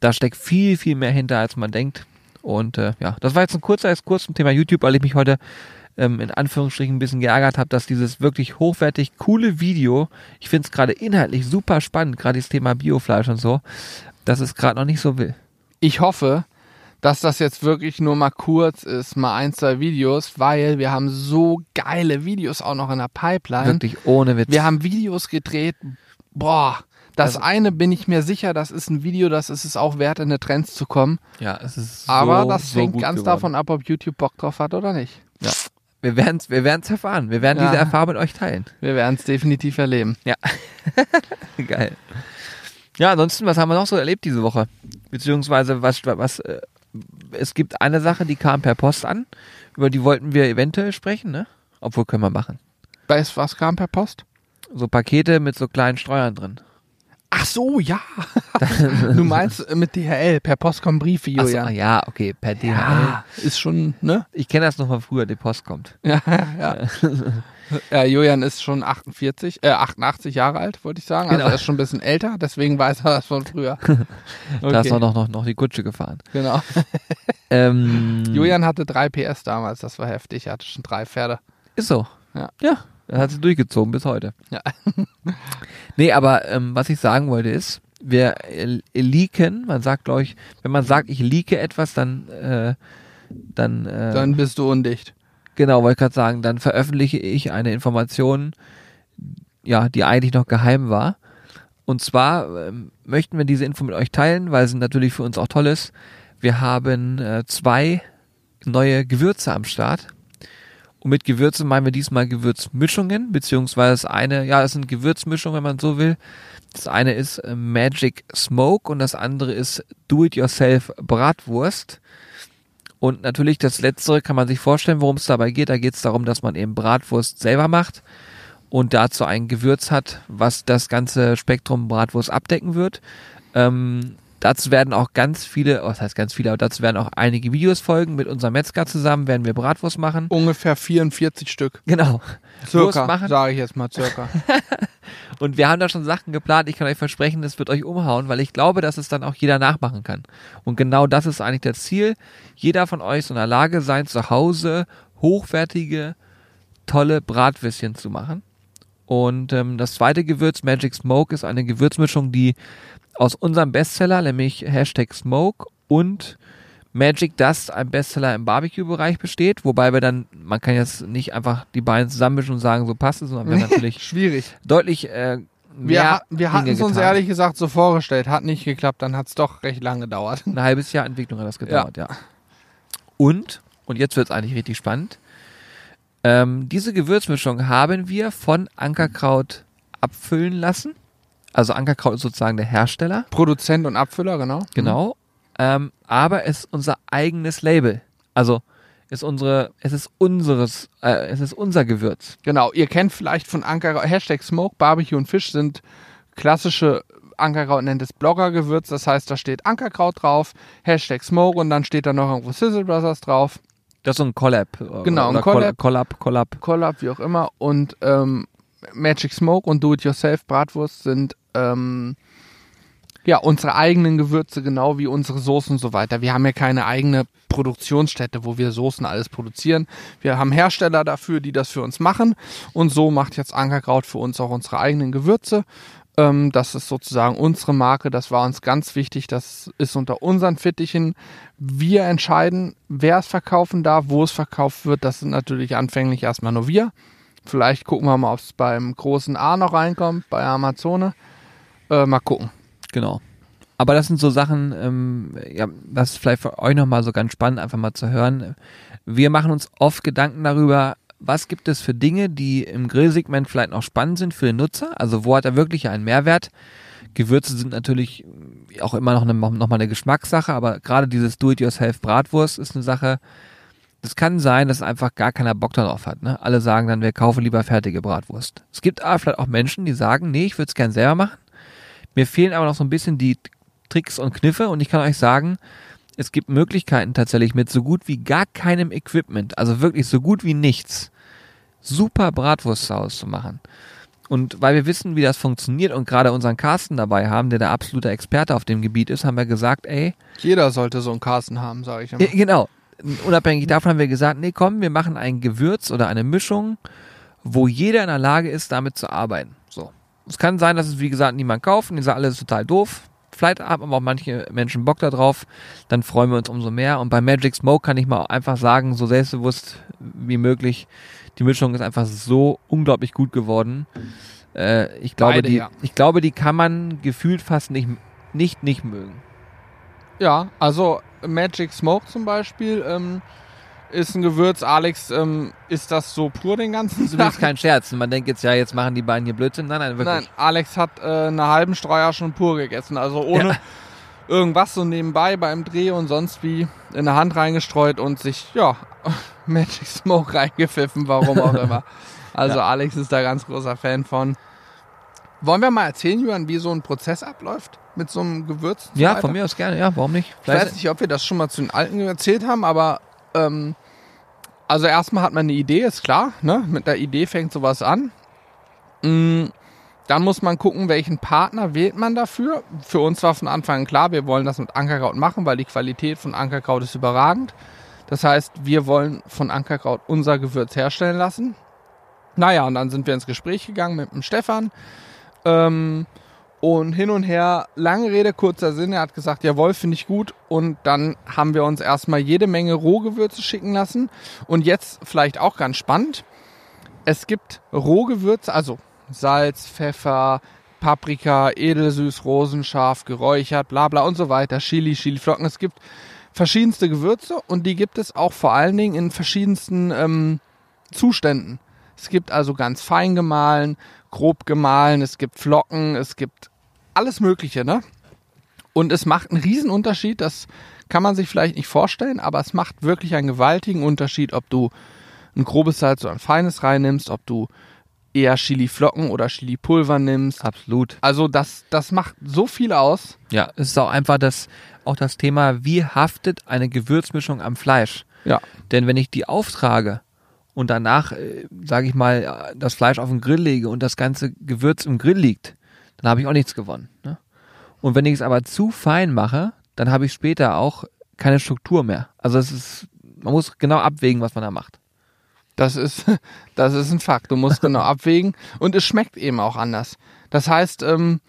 da steckt viel, viel mehr hinter, als man denkt. Und äh, ja, das war jetzt ein kurzer Exkurs zum Thema YouTube, weil ich mich heute ähm, in Anführungsstrichen ein bisschen geärgert habe, dass dieses wirklich hochwertig coole Video, ich finde es gerade inhaltlich super spannend, gerade dieses Thema Biofleisch und so, dass es gerade noch nicht so will. ich hoffe, dass das jetzt wirklich nur mal kurz ist, mal ein, zwei Videos, weil wir haben so geile Videos auch noch in der Pipeline. Wirklich ohne Witz. Wir haben Videos gedreht, boah. Das Also- eine bin ich mir sicher, das ist ein Video, das ist es auch wert, in die Trends zu kommen. ja, es ist Aber so, das so hängt ganz geworden. davon ab, ob YouTube Bock drauf hat oder nicht. Ja. Wir werden es wir werden's erfahren. Wir werden Ja. diese Erfahrung mit euch teilen. Wir werden es definitiv erleben. Geil. Ja, ansonsten, was haben wir noch so erlebt diese Woche? Beziehungsweise, was, was, äh, es gibt eine Sache, die kam per Post an. Über die wollten wir eventuell sprechen, ne? Obwohl können wir machen. Weißt du, was kam per Post? So Pakete mit so kleinen Streuern drin. Ach so, ja. du meinst mit DHL, per Post kommen Briefe, Ach so, Julian. ah, ja, okay, per DHL. Ja, ist schon, ne? Ich kenne das noch von früher, die Post kommt. Ja, ja. ja, Julian ist schon 48, äh, 88 Jahre alt, wollte ich sagen. Also Genau. er ist schon ein bisschen älter, deswegen weiß er das von früher. Da ist Okay, auch noch, noch, noch die Kutsche gefahren. genau. Ähm, Julian hatte drei PS damals, das war heftig. Er hatte schon drei Pferde. Ist so. Ja. Ja, das hat sie durchgezogen bis heute. Ja. nee, aber ähm, was ich sagen wollte ist, wir äh, leaken, man sagt, glaube ich, wenn man sagt, ich leake etwas, dann, äh, dann, äh, Dann bist du undicht. genau, wollte ich gerade sagen, dann veröffentliche ich eine Information, ja, die eigentlich noch geheim war. Und zwar ähm, möchten wir diese Info mit euch teilen, weil sie natürlich für uns auch toll ist. Wir haben äh, zwei neue Gewürze am Start. Und mit Gewürzen meinen wir diesmal Gewürzmischungen, beziehungsweise das eine, ja, das sind Gewürzmischungen, wenn man so will. Das eine ist äh, Magic Smoke und das andere ist Do-It-Yourself Bratwurst. Und natürlich das letztere kann man sich vorstellen, worum es dabei geht. Da geht es darum, dass man eben Bratwurst selber macht und dazu ein Gewürz hat, was das ganze Spektrum Bratwurst abdecken wird. Ähm, dazu werden auch ganz viele, das heißt ganz viele, aber dazu werden auch einige Videos folgen. Mit unserem Metzger zusammen werden wir Bratwurst machen. Ungefähr 44 Stück. Genau. Circa, machen. sage ich jetzt mal circa. Und wir haben da schon Sachen geplant. Ich kann euch versprechen, das wird euch umhauen, weil ich glaube, dass es dann auch jeder nachmachen kann. Und genau das ist eigentlich das Ziel. Jeder von euch soll in der Lage sein, zu Hause hochwertige, tolle Bratwürstchen zu machen. Und ähm, das zweite Gewürz, Magic Smoke, ist eine Gewürzmischung, die aus unserem Bestseller, nämlich Hashtag Smoke und Magic Dust, ein Bestseller im Barbecue-Bereich besteht. Wobei wir dann, man kann jetzt nicht einfach die beiden zusammenmischen und sagen, so passt es, sondern wir haben natürlich Schwierig. deutlich äh, Wir, mehr ha wir hatten es uns ehrlich gesagt so vorgestellt. Hat nicht geklappt, dann hat es doch recht lange gedauert. Ein halbes Jahr Entwicklung hat das gedauert, ja. Und, und jetzt wird es eigentlich richtig spannend, ähm, diese Gewürzmischung haben wir von Ankerkraut abfüllen lassen. Also Ankerkraut ist sozusagen der Hersteller, Produzent und Abfüller, genau. genau. Ähm, aber es ist unser eigenes Label. Also ist unsere, es ist unseres, äh, es ist unser Gewürz. Genau, ihr kennt vielleicht von Ankerkraut, Hashtag Smoke, Barbecue und Fisch sind klassische, Ankerkraut nennt es Bloggergewürz, das heißt, da steht Ankerkraut drauf, Hashtag Smoke und dann steht da noch irgendwo Sizzle Brothers drauf, Das ist so ein Collab. äh, Genau, ein Collab. Collab, Collab. Collab, wie auch immer und ähm, Magic Smoke und Do-It-Yourself Bratwurst sind ähm, ja unsere eigenen Gewürze, genau wie unsere Soßen und so weiter. Wir haben ja keine eigene Produktionsstätte, wo wir Soßen alles produzieren. Wir haben Hersteller dafür, die das für uns machen und so macht jetzt Ankerkraut für uns auch unsere eigenen Gewürze. Ähm, das ist sozusagen unsere Marke, das war uns ganz wichtig, das ist unter unseren Fittichen. Wir entscheiden, wer es verkaufen darf, wo es verkauft wird. Das sind natürlich anfänglich erstmal nur wir Vielleicht gucken wir mal, ob es beim großen A noch reinkommt, bei Amazone. Äh, mal gucken. Genau. Aber das sind so Sachen, ähm, ja, das ist vielleicht für euch nochmal so ganz spannend, einfach mal zu hören. Wir machen uns oft Gedanken darüber, was gibt es für Dinge, die im Grillsegment vielleicht noch spannend sind für den Nutzer? Also wo hat er wirklich einen Mehrwert? Gewürze sind natürlich auch immer noch, eine, noch mal eine Geschmackssache, aber gerade dieses Do-it-yourself-Bratwurst ist eine Sache, das kann sein, dass einfach gar keiner Bock darauf hat. Ne? Alle sagen dann, wir kaufen lieber fertige Bratwurst. Es gibt aber vielleicht auch Menschen, die sagen, nee, ich würde es gern selber machen. Mir fehlen aber noch so ein bisschen die Tricks und Kniffe und ich kann euch sagen, es gibt Möglichkeiten tatsächlich mit so gut wie gar keinem Equipment, also wirklich so gut wie nichts, super Bratwurstsaus zu machen. Und weil wir wissen, wie das funktioniert und gerade unseren Carsten dabei haben, der der absolute Experte auf dem Gebiet ist, haben wir gesagt, ey. Jeder sollte so einen Carsten haben, sage ich immer. Genau. Unabhängig davon haben wir gesagt, nee, komm, wir machen ein Gewürz oder eine Mischung, wo jeder in der Lage ist, damit zu arbeiten. So. Es kann sein, dass es, wie gesagt, niemand kauft und die sagen, alles total doof. Vielleicht haben aber auch manche Menschen Bock darauf, dann freuen wir uns umso mehr. Und bei Magic Smoke kann ich mal einfach sagen, so selbstbewusst wie möglich, die Mischung ist einfach so unglaublich gut geworden. Äh, ich, glaube, Beide, die, ja. ich glaube, die kann man gefühlt fast nicht, nicht, nicht mögen. Ja, also Magic Smoke zum Beispiel ähm, ist ein Gewürz. Alex, ähm, ist das so pur den ganzen Das ist übrigens kein Scherz. Man denkt jetzt, ja, jetzt machen die beiden hier Blödsinn. Nein, nein, wirklich. Nein, Alex hat äh, eine halben Streuer schon pur gegessen. Also ohne Ja. irgendwas so nebenbei beim Dreh und sonst wie in der Hand reingestreut und sich, ja, Magic Smoke reingepfiffen, warum auch immer. Also Alex ist da ganz großer Fan von. Wollen wir mal erzählen, Julian, wie so ein Prozess abläuft mit so einem Gewürz? Ja, weiter? von mir aus gerne, ja, warum nicht? Ich weiß nicht, ob wir das schon mal zu den Alten erzählt haben, aber ähm, also erstmal hat man eine Idee, ist klar, ne? Mit der Idee fängt sowas an. Mm, dann muss man gucken, welchen Partner wählt man dafür. Für uns war von Anfang an klar, wir wollen das mit Ankerkraut machen, weil die Qualität von Ankerkraut ist überragend. Das heißt, wir wollen von Ankerkraut unser Gewürz herstellen lassen. Naja, und dann sind wir ins Gespräch gegangen mit dem Stefan. Ähm, und hin und her, lange Rede, kurzer Sinn, er hat gesagt, jawohl, finde ich gut. Und dann haben wir uns erstmal jede Menge Rohgewürze schicken lassen. Und jetzt vielleicht auch ganz spannend. Es gibt Rohgewürze, also Salz, Pfeffer, Paprika, edelsüß, rosenscharf, geräuchert, bla bla und so weiter, Chili, Chiliflocken. Es gibt verschiedenste Gewürze und die gibt es auch vor allen Dingen in verschiedensten ähm, Zuständen. Es gibt also ganz fein gemahlen, grob gemahlen, es gibt Flocken, es gibt alles Mögliche, ne? Und es macht einen riesen Unterschied, das kann man sich vielleicht nicht vorstellen, aber es macht wirklich einen gewaltigen Unterschied, ob du ein grobes Salz oder ein feines reinnimmst, ob du eher Chili-Flocken oder Chili-Pulver nimmst. Absolut. Also das, das macht so viel aus. Ja, es ist auch einfach das, auch das Thema, wie haftet eine Gewürzmischung am Fleisch? Ja. Denn wenn ich die auftrage und danach, äh, sage ich mal, das Fleisch auf den Grill lege und das ganze Gewürz im Grill liegt, dann habe ich auch nichts gewonnen. Ne? Und wenn ich es aber zu fein mache, dann habe ich später auch keine Struktur mehr. Also es ist, man muss genau abwägen, was man da macht. Das ist, das ist ein Fakt. Du musst genau abwägen. Und es schmeckt eben auch anders. Das heißt, ähm,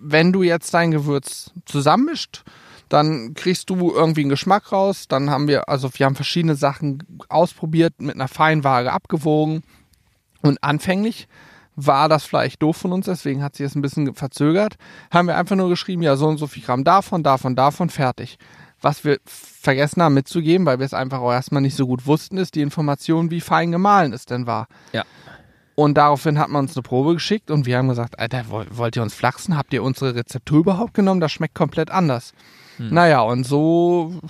wenn du jetzt dein Gewürz zusammenmischt, dann kriegst du irgendwie einen Geschmack raus. Dann haben wir, also wir haben verschiedene Sachen ausprobiert, mit einer Feinwaage abgewogen. Und anfänglich war das vielleicht doof von uns, deswegen hat sich das ein bisschen verzögert. Haben wir einfach nur geschrieben, ja, so und so viel Gramm davon, davon, davon, fertig. Was wir vergessen haben mitzugeben, weil wir es einfach auch erstmal nicht so gut wussten, ist die Information, wie fein gemahlen es denn war. Ja. Und daraufhin hat man uns eine Probe geschickt und wir haben gesagt, Alter, woll- wollt ihr uns flachsen? Habt ihr unsere Rezeptur überhaupt genommen? Das schmeckt komplett anders. Naja, und so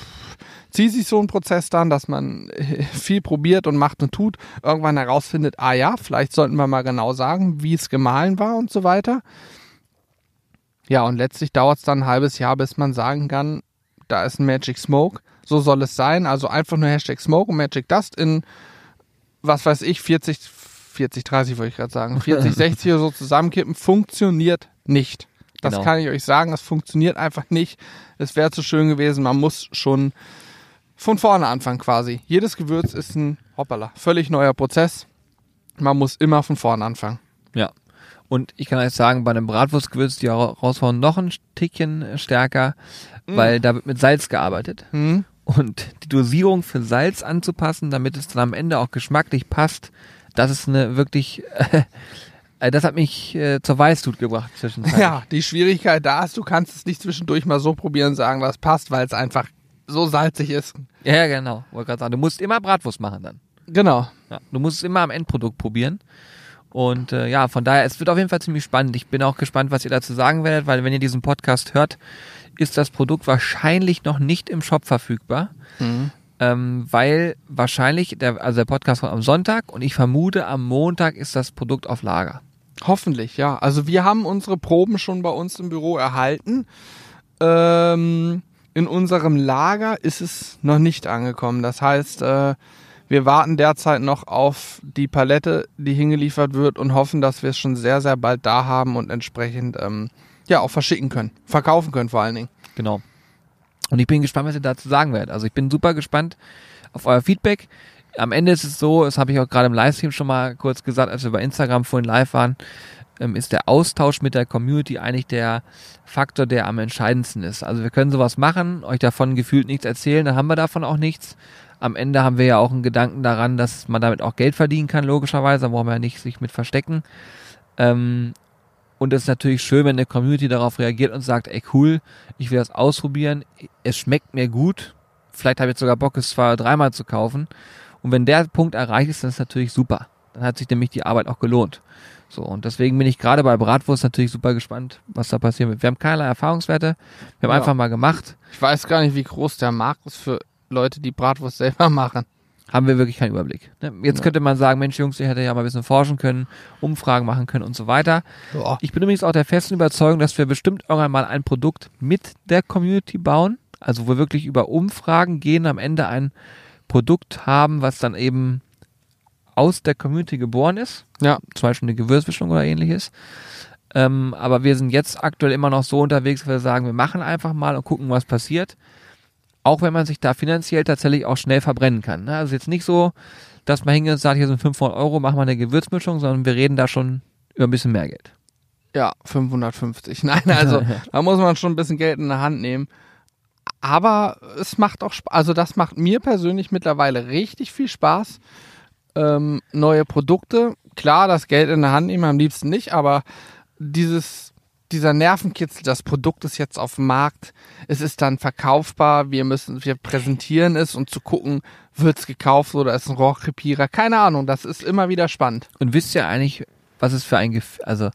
zieht sich so ein Prozess dann, dass man viel probiert und macht und tut, irgendwann herausfindet, ah ja, vielleicht sollten wir mal genau sagen, wie es gemahlen war und so weiter. Ja, und letztlich dauert es dann ein halbes Jahr, bis man sagen kann, da ist ein Magic Smoke, so soll es sein. Also einfach nur Hashtag Smoke und Magic Dust in, was weiß ich, 40, 40, 30 wollte ich gerade sagen, 40, 60 oder so zusammenkippen, funktioniert nicht. Das Genau. kann ich euch sagen, das funktioniert einfach nicht. Es wäre zu schön gewesen, man muss schon von vorne anfangen quasi. Jedes Gewürz ist ein, hoppala, völlig neuer Prozess. Man muss immer von vorne anfangen. Ja. Und ich kann euch sagen, bei einem Bratwurstgewürz die raushauen noch ein Stückchen stärker, weil da wird mit Salz gearbeitet. Hm? Und die Dosierung für Salz anzupassen, damit es dann am Ende auch geschmacklich passt, das ist eine wirklich, äh, das hat mich äh, zur Weißtut gebracht zwischenzeitlich. Ja, die Schwierigkeit da ist, du kannst es nicht zwischendurch mal so probieren und sagen, was passt, weil es einfach so salzig ist. Ja, ja, genau. Wollte gerade sagen, du musst immer Bratwurst machen dann. Genau. Ja, du musst es immer am Endprodukt probieren. Und äh, ja, von daher, es wird auf jeden Fall ziemlich spannend. Ich bin auch gespannt, was ihr dazu sagen werdet, weil wenn ihr diesen Podcast hört, ist das Produkt wahrscheinlich noch nicht im Shop verfügbar. Mhm. Ähm, weil wahrscheinlich, der, also der Podcast kommt am Sonntag und ich vermute, am Montag ist das Produkt auf Lager. Hoffentlich, ja. Also wir haben unsere Proben schon bei uns im Büro erhalten. Ähm, in unserem Lager ist es noch nicht angekommen. Das heißt, äh, wir warten derzeit noch auf die Palette, die hingeliefert wird und hoffen, dass wir es schon sehr, sehr bald da haben und entsprechend ähm, ja auch verschicken können, verkaufen können vor allen Dingen. Genau. Und ich bin gespannt, was ihr dazu sagen werdet. Also ich bin super gespannt auf euer Feedback. Am Ende ist es so, das habe ich auch gerade im Livestream schon mal kurz gesagt, als wir bei Instagram vorhin live waren, ähm, ist der Austausch mit der Community eigentlich der Faktor, der am entscheidendsten ist. Also wir können sowas machen, euch davon gefühlt nichts erzählen, dann haben wir davon auch nichts. Am Ende haben wir ja auch einen Gedanken daran, dass man damit auch Geld verdienen kann, logischerweise. Da brauchen wir ja nicht sich mit verstecken. Ähm, und es ist natürlich schön, wenn eine Community darauf reagiert und sagt, ey cool, ich will das ausprobieren, es schmeckt mir gut, vielleicht habe ich jetzt sogar Bock, es zwei oder dreimal zu kaufen. Und wenn der Punkt erreicht ist, dann ist es natürlich super. Dann hat sich nämlich die Arbeit auch gelohnt. So, und deswegen bin ich gerade bei Bratwurst natürlich super gespannt, was da passieren wird. Wir haben keinerlei Erfahrungswerte, wir haben Ja. einfach mal gemacht, Ich weiß gar nicht, wie groß der Markt ist für Leute, die Bratwurst selber machen. Haben wir wirklich keinen Überblick. Ne? Jetzt Ja. könnte man sagen, Mensch Jungs, ihr hättet ja mal ein bisschen forschen können, Umfragen machen können und so weiter. Ja. Ich bin übrigens auch der festen Überzeugung, dass wir bestimmt irgendwann mal ein Produkt mit der Community bauen. Also wo wir wirklich über Umfragen gehen, am Ende ein Produkt haben, was dann eben aus der Community geboren ist. Ja. Zum Beispiel eine Gewürzmischung oder ähnliches. Ähm, aber wir sind jetzt aktuell immer noch so unterwegs, dass wir sagen, wir machen einfach mal und gucken, was passiert. Auch wenn man sich da finanziell tatsächlich auch schnell verbrennen kann. Ne? Also jetzt nicht so, dass man hingeht und sagt, hier sind 500 Euro, machen wir eine Gewürzmischung, sondern wir reden da schon über ein bisschen mehr Geld. Ja, 550. Nein, also da muss man schon ein bisschen Geld in der Hand nehmen. Aber es macht auch Spaß. Also das macht mir persönlich mittlerweile richtig viel Spaß. Ähm, neue Produkte. Klar, das Geld in der Hand nehmen am liebsten nicht, aber dieses, dieser Nervenkitzel, das Produkt ist jetzt auf dem Markt, es ist dann verkaufbar, wir müssen, wir präsentieren es und zu gucken, wird's gekauft oder ist ein Rohrkrepierer. Keine Ahnung, das ist immer wieder spannend. Und wisst ihr eigentlich, was es für ein Gefühl, also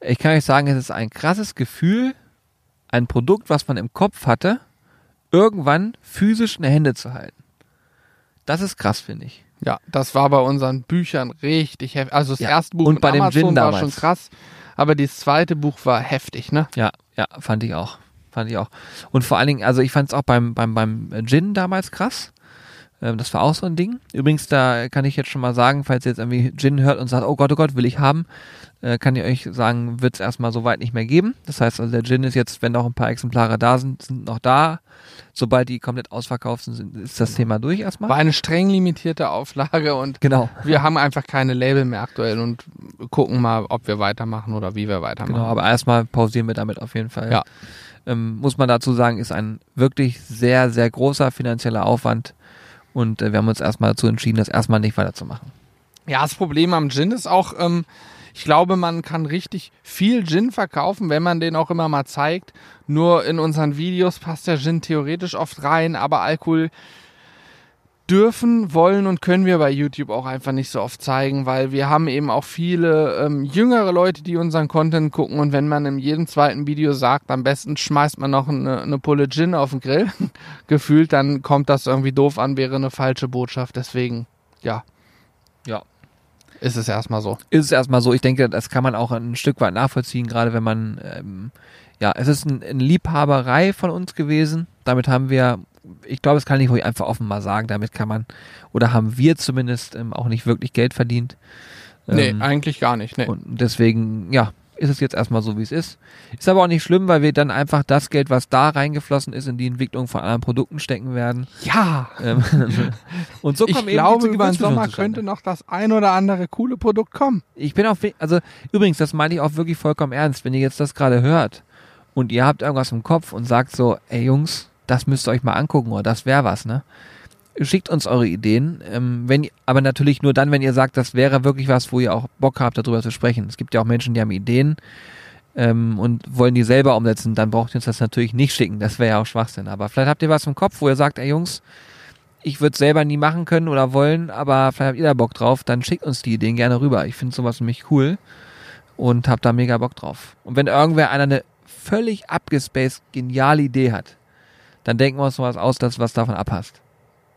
ich kann euch sagen, es ist ein krasses Gefühl, ein Produkt, was man im Kopf hatte, irgendwann physisch in der Hände zu halten. Das ist krass, finde ich. Ja, das war bei unseren Büchern richtig heftig. Also das Ja, erste Buch und bei dem Amazon Gin war damals. schon krass, aber das zweite Buch war heftig, ne? Ja, ja, fand ich auch. Fand ich auch. Und vor allen Dingen, also ich fand es auch beim, beim, beim Gin damals krass. Ähm, Das war auch so ein Ding. Übrigens, da kann ich jetzt schon mal sagen, falls ihr jetzt irgendwie Gin hört und sagt, oh Gott, oh Gott, will ich haben, äh, kann ich euch sagen, wird es erstmal so weit nicht mehr geben. Das heißt also, der Gin ist jetzt, wenn noch ein paar Exemplare da sind, sind noch da. Sobald die komplett ausverkauft sind, sind- ist das Thema durch erstmal. War eine streng limitierte Auflage und Genau. wir haben einfach keine Label mehr aktuell und gucken mal, ob wir weitermachen oder wie wir weitermachen. Genau, aber erstmal pausieren wir damit auf jeden Fall. Ja. Ähm, muss man dazu sagen, ist ein wirklich sehr, sehr großer finanzieller Aufwand. Und äh, wir haben uns erstmal dazu entschieden, das erstmal nicht weiterzumachen. Ja, das Problem am Gin ist auch, ähm, ich glaube, man kann richtig viel Gin verkaufen, wenn man den auch immer mal zeigt. Nur in unseren Videos passt der Gin theoretisch oft rein, aber Alkohol dürfen, wollen und können wir bei YouTube auch einfach nicht so oft zeigen, weil wir haben eben auch viele ähm, jüngere Leute, die unseren Content gucken und wenn man in jedem zweiten Video sagt, am besten schmeißt man noch eine, eine Pulle Gin auf den Grill, gefühlt, dann kommt das irgendwie doof an, wäre eine falsche Botschaft. Deswegen, ja, Ja. ist es erstmal so. Ist es erstmal so, ich denke, das kann man auch ein Stück weit nachvollziehen, gerade wenn man, ähm, ja, es ist ein, eine Liebhaberei von uns gewesen. Damit haben wir, ich glaube, das kann ich ruhig einfach offen mal sagen, damit kann man, oder haben wir zumindest ähm, auch nicht wirklich Geld verdient. Nee, Ähm, eigentlich gar nicht. Nee. Und deswegen, ja, ist es jetzt erstmal so, wie es ist. Ist aber auch nicht schlimm, weil wir dann einfach das Geld, was da reingeflossen ist, in die Entwicklung von anderen Produkten stecken werden. Ja, Ähm, und so ich kommen glaube, über den Sommer könnte noch das ein oder andere coole Produkt kommen. Ich bin auch, we- also übrigens, das meine ich auch wirklich vollkommen ernst, wenn ihr jetzt das gerade hört und ihr habt irgendwas im Kopf und sagt so, ey Jungs, das müsst ihr euch mal angucken oder das wäre was, ne? schickt uns eure Ideen. Ähm, wenn, aber natürlich nur dann, wenn ihr sagt, das wäre wirklich was, wo ihr auch Bock habt, darüber zu sprechen. Es gibt ja auch Menschen, die haben Ideen ähm, und wollen die selber umsetzen. Dann braucht ihr uns das natürlich nicht schicken. Das wäre ja auch Schwachsinn. Aber vielleicht habt ihr was im Kopf, wo ihr sagt, ey Jungs, ich würde es selber nie machen können oder wollen, aber vielleicht habt ihr da Bock drauf, dann schickt uns die Ideen gerne rüber. Ich finde sowas nämlich cool und hab da mega Bock drauf. Und wenn irgendwer einer eine völlig abgespaced geniale Idee hat, dann denken wir uns sowas aus, dass was davon abpasst.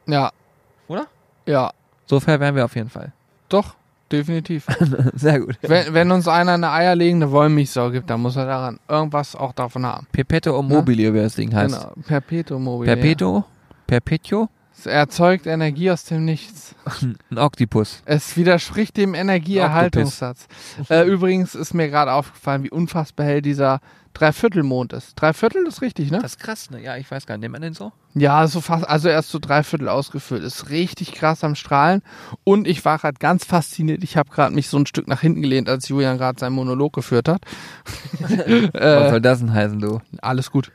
Ja. Oder? Ja. So fair wären wir auf jeden Fall. Doch, definitiv. Sehr gut. wenn, wenn uns einer eine eierlegende Wollmilchsau gibt, dann muss er daran irgendwas auch davon haben. Perpetuo mobile, wie das Ding heißt. Genau. Perpetuum mobile. Perpetuo? Perpetuo? Es erzeugt Energie aus dem Nichts. Ein Oktopus. Es widerspricht dem Energieerhaltungssatz. Äh, übrigens ist mir gerade aufgefallen, wie unfassbar hell dieser Dreiviertelmond ist. Dreiviertel ist richtig, ne? Das ist krass, ne? Ja, ich weiß gar nicht. Nennt man den so? Ja, so fast, also erst so dreiviertel ausgefüllt. Ist richtig krass am Strahlen. Und ich war gerade ganz fasziniert. Ich habe gerade mich so ein Stück nach hinten gelehnt, als Julian gerade seinen Monolog geführt hat. Was äh, soll das denn heißen, du? alles gut.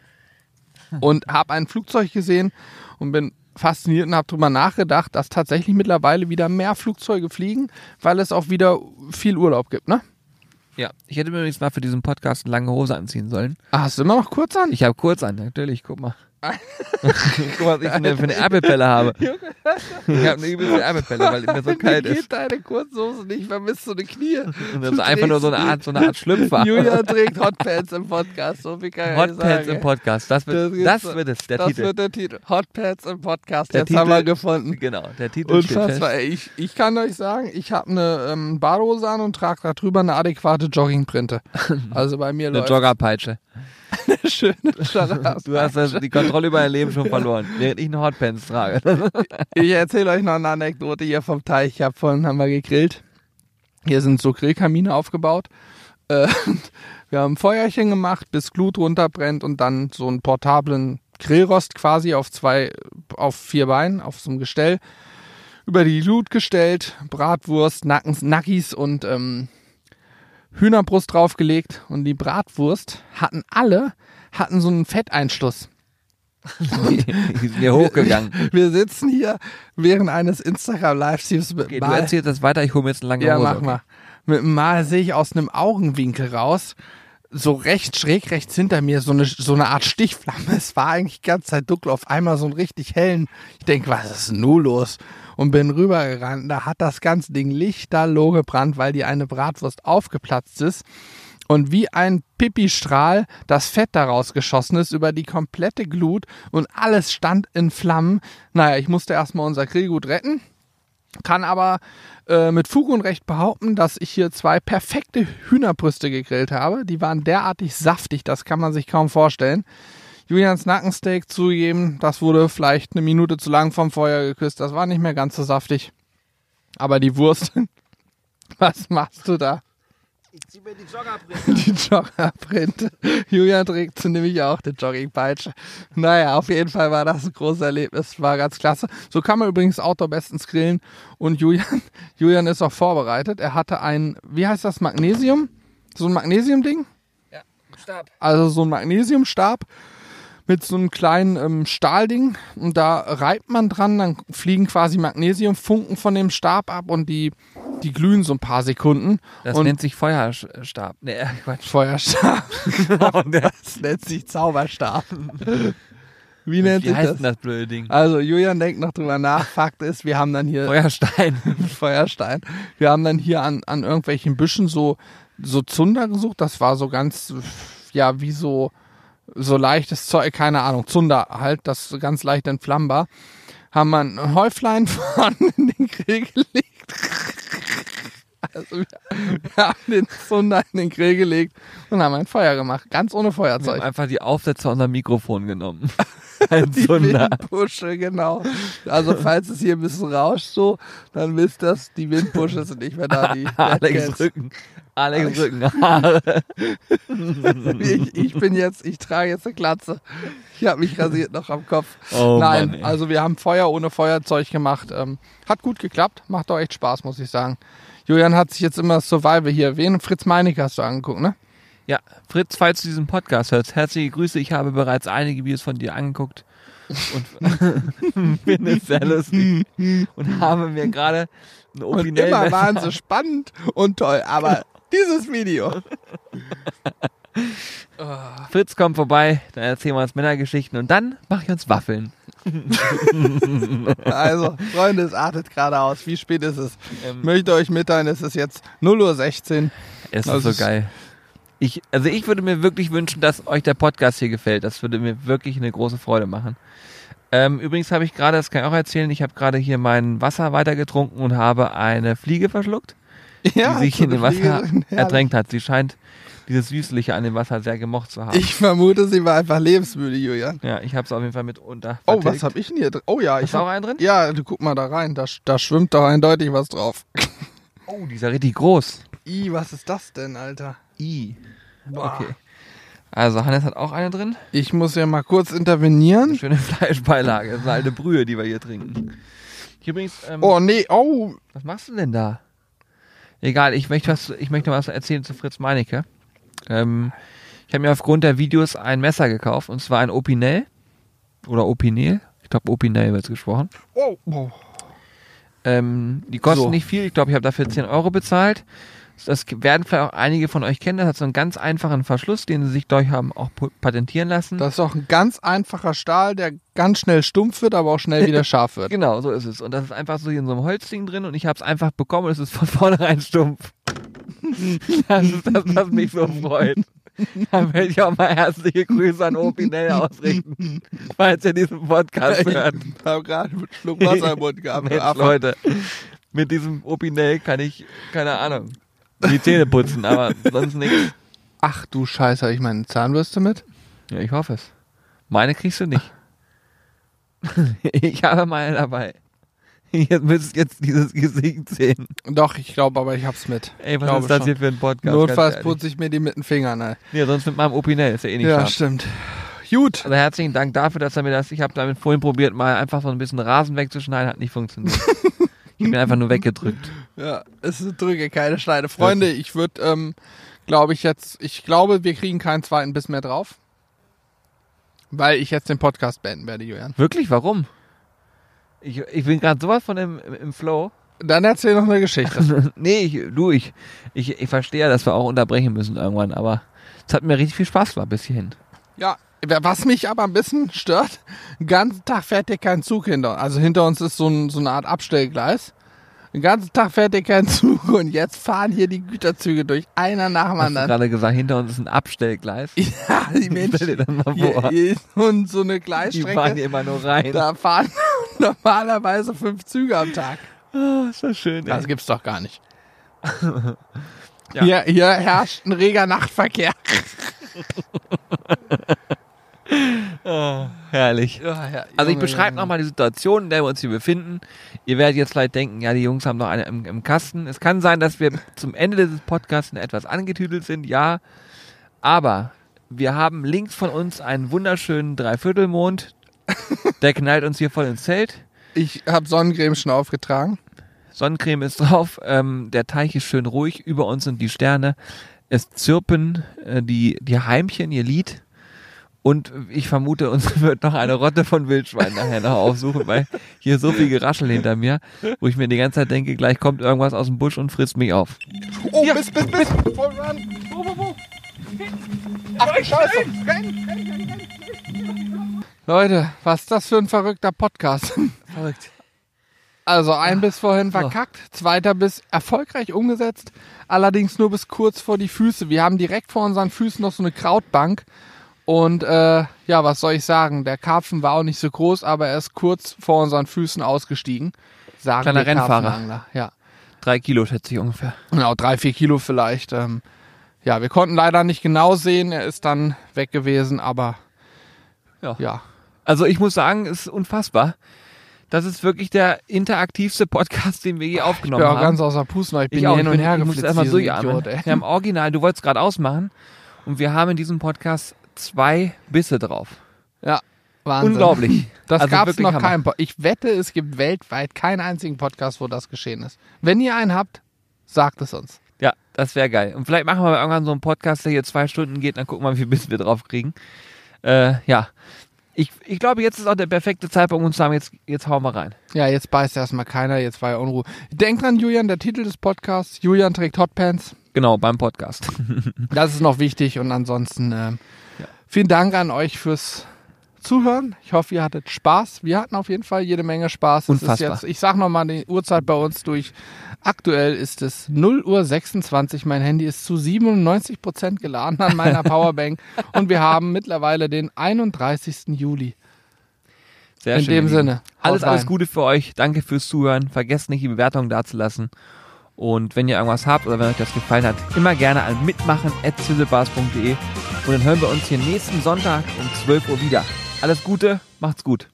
Und habe ein Flugzeug gesehen und bin fasziniert und habe drüber nachgedacht, dass tatsächlich mittlerweile wieder mehr Flugzeuge fliegen, weil es auch wieder viel Urlaub gibt, ne? Ja. Ich hätte mir übrigens mal für diesen Podcast eine lange Hose anziehen sollen. Ah, hast du immer noch kurz an? Ich habe kurz an, natürlich, guck mal. guck mal, was ich für eine, für eine Erbelpelle habe. Ich habe eine übelste Erbelpelle, weil mir so kalt ist. geht deine Kurzhose nicht, vermisst so eine Knie. Und das ist einfach nur so eine Art, so eine Art Schlüpfer. Julia trägt Hotpants im Podcast, so viel kann ich Hot Pants sagen. im Podcast. Das Das wird, das so- wird es, der das Titel. wird der Titel. Hotpants im Podcast, Der jetzt haben Titel- wir gefunden. Genau, der Titel steht Unfassbar. fest. ey. Ich, ich kann euch sagen, ich habe eine ähm, Badehose an und trage da drüber eine adäquate Joggingprinte. Also bei mir Eine läuft Joggerpeitsche. Eine schöne Jogger. Du hast das, die Kontrolle über dein Leben schon verloren, während ich eine Hotpants trage. Ich erzähle euch noch eine Anekdote hier vom Teich. Ich hab vorhin haben wir gegrillt. Hier sind so Grillkamine aufgebaut. Äh, wir haben ein Feuerchen gemacht, bis Glut runterbrennt und dann so einen portablen Grillrost quasi auf zwei, auf vier Beinen, auf so einem Gestell. Über die Glut gestellt, Bratwurst, Nacken, Nackis und ähm, Hühnerbrust draufgelegt. Und die Bratwurst hatten alle, hatten so einen Fetteinschluss. Die sind hier hochgegangen. Wir sitzen hier während eines Instagram-Livestreams mit Okay, du Mal. erzählst das weiter, ich hole mir jetzt eine lange Ja, Hose. mach mal. Mit dem Mal sehe ich aus einem Augenwinkel raus, so recht schräg rechts hinter mir, so eine, so eine Art Stichflamme. Es war eigentlich die ganze Zeit dunkel, auf einmal so einen richtig hellen. Ich denke, was ist denn nun los? Und bin rübergerannt. Da hat das ganze Ding lichterloh gebrannt, weil die eine Bratwurst aufgeplatzt ist. Und wie ein Pipistrahl das Fett daraus geschossen ist über die komplette Glut und alles stand in Flammen. Naja, ich musste erstmal unser Grillgut retten kann aber äh, mit Fug und Recht behaupten, dass ich hier zwei perfekte Hühnerbrüste gegrillt habe. Die waren derartig saftig, das kann man sich kaum vorstellen. Julians Nackensteak zugegeben, das wurde vielleicht eine Minute zu lang vom Feuer geküsst. Das war nicht mehr ganz so saftig. Aber die Wurst, was machst du da? Ich zieh mir die Joggerbrille. Die Joggerprint. Julian trägt sie nämlich auch, die Joggingpeitsche. Naja, auf jeden Fall war das ein großes Erlebnis. War ganz klasse. So kann man übrigens Outdoor bestens grillen. Und Julian, Julian ist auch vorbereitet. Er hatte ein, wie heißt das, Magnesium? So ein Magnesium-Ding? Ja, Stab. Also so ein Magnesiumstab mit so einem kleinen ähm, Stahlding und da reibt man dran, dann fliegen quasi Magnesiumfunken von dem Stab ab und die, die glühen so ein paar Sekunden. Das und nennt sich Feuerstab. Nee, äh, Quatsch. Feuerstab. das nennt sich Zauberstab. Wie nennt Wie sich heißt das? denn das blöde Ding? Also Julian denkt noch drüber nach. Fakt ist, wir haben dann hier Feuerstein. Feuerstein. Wir haben dann hier an, an irgendwelchen Büschen so, so Zunder gesucht. Das war so ganz, ja, wie so, so leichtes Zeug, keine Ahnung, Zunder halt, das ganz leicht entflammbar. Haben wir ein Häuflein vorne in den Grill gelegt. Also wir, wir haben den Zunder in den Grill gelegt und haben ein Feuer gemacht. Ganz ohne Wir haben Feuerzeug. einfach die Aufsätze unser Mikrofon genommen. Ein Die Zunder. Windbusche, genau. Also falls es hier ein bisschen rauscht so, dann wisst das, die Windbusche sind nicht mehr da. Die Alex. Rücken. Alex Alex- Rücken. Haare. ich, ich bin jetzt, ich trage jetzt eine Glatze. Ich habe mich rasiert noch am Kopf. Oh Nein, Mann, also wir haben Feuer ohne Feuerzeug gemacht. Ähm, hat gut geklappt, macht auch echt Spaß, muss ich sagen. Julian hat sich jetzt immer Survival hier erwähnt. Fritz Meinecke hast du angeguckt, ne? Ja, Fritz, falls du diesen Podcast hörst, herzliche Grüße. Ich habe bereits einige Videos von dir angeguckt und finde es sehr lustig und habe mir gerade ein Und Opinel immer waren sie spannend und toll, aber dieses Video. Fritz kommt vorbei, dann erzählen wir uns Männergeschichten und dann mache ich uns Waffeln. Also, Freunde, es artet gerade aus. Wie spät ist es? Ähm, Ich möchte euch mitteilen, es ist jetzt 0.16 Uhr. Es ist Das so geil. Ich, also ich würde mir wirklich wünschen, dass euch der Podcast hier gefällt. Das würde mir wirklich eine große Freude machen. Ähm, übrigens habe ich gerade, das kann ich auch erzählen, ich habe gerade hier mein Wasser weitergetrunken und habe eine Fliege verschluckt, Ja, die sich in dem eine Wasser herrlich. ertränkt hat. Sie scheint dieses Süßliche an dem Wasser sehr gemocht zu haben. Ich vermute, sie war einfach lebensmüde, Julian. ja, ich habe es auf jeden Fall mit unter. Oh, was hab ich denn hier drin? Oh ja, Hast ich du auch einen drin? Ja, du guck mal da rein. Da, da schwimmt doch eindeutig was drauf. Oh, die ist ja richtig groß. I, was ist das denn, Alter? I. Boah. Okay. Also Hannes hat auch eine drin. Ich muss ja mal kurz intervenieren. Schöne Fleischbeilage. Das ist eine alte Brühe, die wir hier trinken. Hier übrigens, ähm, Oh nee, oh. was machst du denn da? Egal, ich möchte was, ich möchte was erzählen zu Fritz Meinecke. Ähm, ich habe mir aufgrund der Videos ein Messer gekauft und zwar ein Opinel oder Opinel. Ich glaube Opinel wird gesprochen. Oh, oh. Ähm, die kosten So. nicht viel. Ich glaube, ich habe dafür 10 Euro bezahlt. Das werden vielleicht auch einige von euch kennen. Das hat so einen ganz einfachen Verschluss, den sie sich durch haben auch patentieren lassen. Das ist doch ein ganz einfacher Stahl, der ganz schnell stumpf wird, aber auch schnell wieder scharf wird. Genau, so ist es. Und das ist einfach so hier in so einem Holzding drin und ich habe es einfach bekommen und es ist von vornherein stumpf. Das ist das, was mich so freut. Da werde ich auch mal herzliche Grüße an Opinel ausrichten, falls ihr diesen Podcast hört. Ich habe gerade einen Schluck Wasser im Mund gehabt. Mensch. Leute, mit diesem Opinel kann ich, keine Ahnung, die Zähne putzen, aber sonst nichts. Ach du Scheiße, habe ich meine Zahnbürste mit? Ja, ich hoffe es. Meine kriegst du nicht. Ich habe meine dabei. Ihr müsst jetzt dieses Gesicht sehen. Doch, ich glaube, aber ich hab's mit. Ey, was ist das schon. hier für ein Podcast? Notfalls putze ich mir die mit den Fingern. Ne? Nee, sonst mit meinem Opinel, ist ja eh nicht Ja, scharf. stimmt. Gut. Also herzlichen Dank dafür, dass er mir das, ich habe damit vorhin probiert, mal einfach so ein bisschen Rasen wegzuschneiden, hat nicht funktioniert. ich bin einfach nur weggedrückt. Ja, es ist drücke, keine Schneide. Freunde, ich würde, ähm, glaube ich jetzt, ich glaube, wir kriegen keinen zweiten Biss mehr drauf. Weil ich jetzt den Podcast beenden werde, Julian. Wirklich, warum? Ich, ich bin gerade sowas von im, im, im Flow. Dann erzähl noch eine Geschichte. nee, ich, du, ich, ich, ich verstehe ja, dass wir auch unterbrechen müssen irgendwann, aber es hat mir richtig viel Spaß gemacht bis hierhin. ja, was mich aber ein bisschen stört, den ganzen Tag fährt hier kein Zug hinter uns. Also hinter uns ist so, ein, so eine Art Abstellgleis. Den ganzen Tag fährt hier kein Zug und jetzt fahren hier die Güterzüge durch, einer nach dem Hast du anderen. gerade gesagt, hinter uns ist ein Abstellgleis. Ja, die Menschen. Hier, hier ist so, so eine Die fahren Gleisstrecke. hier immer nur rein. Da fahren normalerweise fünf Züge am Tag. Oh, ist das schön, ey. Das gibt's doch gar nicht. Ja. Hier, hier herrscht ein reger Nachtverkehr. Oh, herrlich. Ja, ja, Also ich beschreibe nochmal die Situation, in der wir uns hier befinden. Ihr werdet jetzt vielleicht denken, ja, die Jungs haben noch eine im, im Kasten. Es kann sein, dass wir zum Ende dieses Podcasts etwas angetüdelt sind, ja. Aber wir haben links von uns einen wunderschönen Dreiviertelmond. Der knallt uns hier voll ins Zelt. Ich habe Sonnencreme schon aufgetragen. Sonnencreme ist drauf. Ähm, der Teich ist schön ruhig. Über uns sind die Sterne. Es zirpen äh, die, die Heimchen ihr Lied. Und ich vermute, uns wird noch eine Rotte von Wildschwein nachher noch aufsuchen, weil hier so viel Geraschel hinter mir, wo ich mir die ganze Zeit denke, gleich kommt irgendwas aus dem Busch und frisst mich auf. Oh, bis, bis, bis. Voll run. Wo, wo, wo? Ach, Scheiße. Renn, renn, renn, renn. Leute, was ist das für ein verrückter Podcast? Verrückt. Also ein Biss vorhin So. verkackt, zweiter Biss erfolgreich umgesetzt, allerdings nur bis kurz vor die Füße. Wir haben direkt vor unseren Füßen noch so eine Krautbank und äh, ja, was soll ich sagen? Der Karpfen war auch nicht so groß, aber er ist kurz vor unseren Füßen ausgestiegen. Sagen Kleiner Rennfahrer. Ja, Drei Kilo schätze ich ungefähr. genau, drei, vier Kilo vielleicht. Ähm, ja, wir konnten leider nicht genau sehen, er ist dann weg gewesen, aber Ja. ja. Also ich muss sagen, es ist unfassbar. Das ist wirklich der interaktivste Podcast, den wir je Ich aufgenommen bin auch haben. ganz außer Pusten, ich bin ich auch, hin ich, und her ich muss geflitzt erstmal so jammern. Wir haben original, du wolltest gerade ausmachen und wir haben in diesem Podcast zwei Bisse drauf. Ja, Wahnsinn. Unglaublich. Das Also gab's wirklich noch keinen. Ich wette, es gibt weltweit keinen einzigen Podcast, wo das geschehen ist. Wenn ihr einen habt, sagt es uns. Ja, das wäre geil. Und vielleicht machen wir irgendwann so einen Podcast, der hier zwei Stunden geht, dann gucken wir mal, wie viel Biss wir drauf kriegen. Äh, ja. Ich, ich glaube, jetzt ist auch der perfekte Zeitpunkt, um zu sagen, jetzt, jetzt hauen wir rein. Ja, jetzt beißt erstmal keiner, jetzt war ja Unruhe. Denk dran, Julian, der Titel des Podcasts. Julian trägt Hotpants. Genau, beim Podcast. Das ist noch wichtig und ansonsten äh, vielen Dank an euch fürs Zuhören. Ich hoffe, ihr hattet Spaß. Wir hatten auf jeden Fall jede Menge Spaß. Unfassbar. Jetzt, ich sag nochmal die Uhrzeit bei uns durch. Aktuell ist es 0 Uhr 26. Mein Handy ist zu 97 Prozent geladen an meiner Powerbank und wir haben mittlerweile den 31. Juli. Sehr In schön, dem ihr Lieben. Sinne, Alles, alles. Gute für euch. Danke fürs Zuhören. Vergesst nicht, die Bewertung dazulassen. Und wenn ihr irgendwas habt oder wenn euch das gefallen hat, immer gerne an mitmachen.zillebars.de. Und dann hören wir uns hier nächsten Sonntag um 12 Uhr wieder. Alles Gute, macht's gut.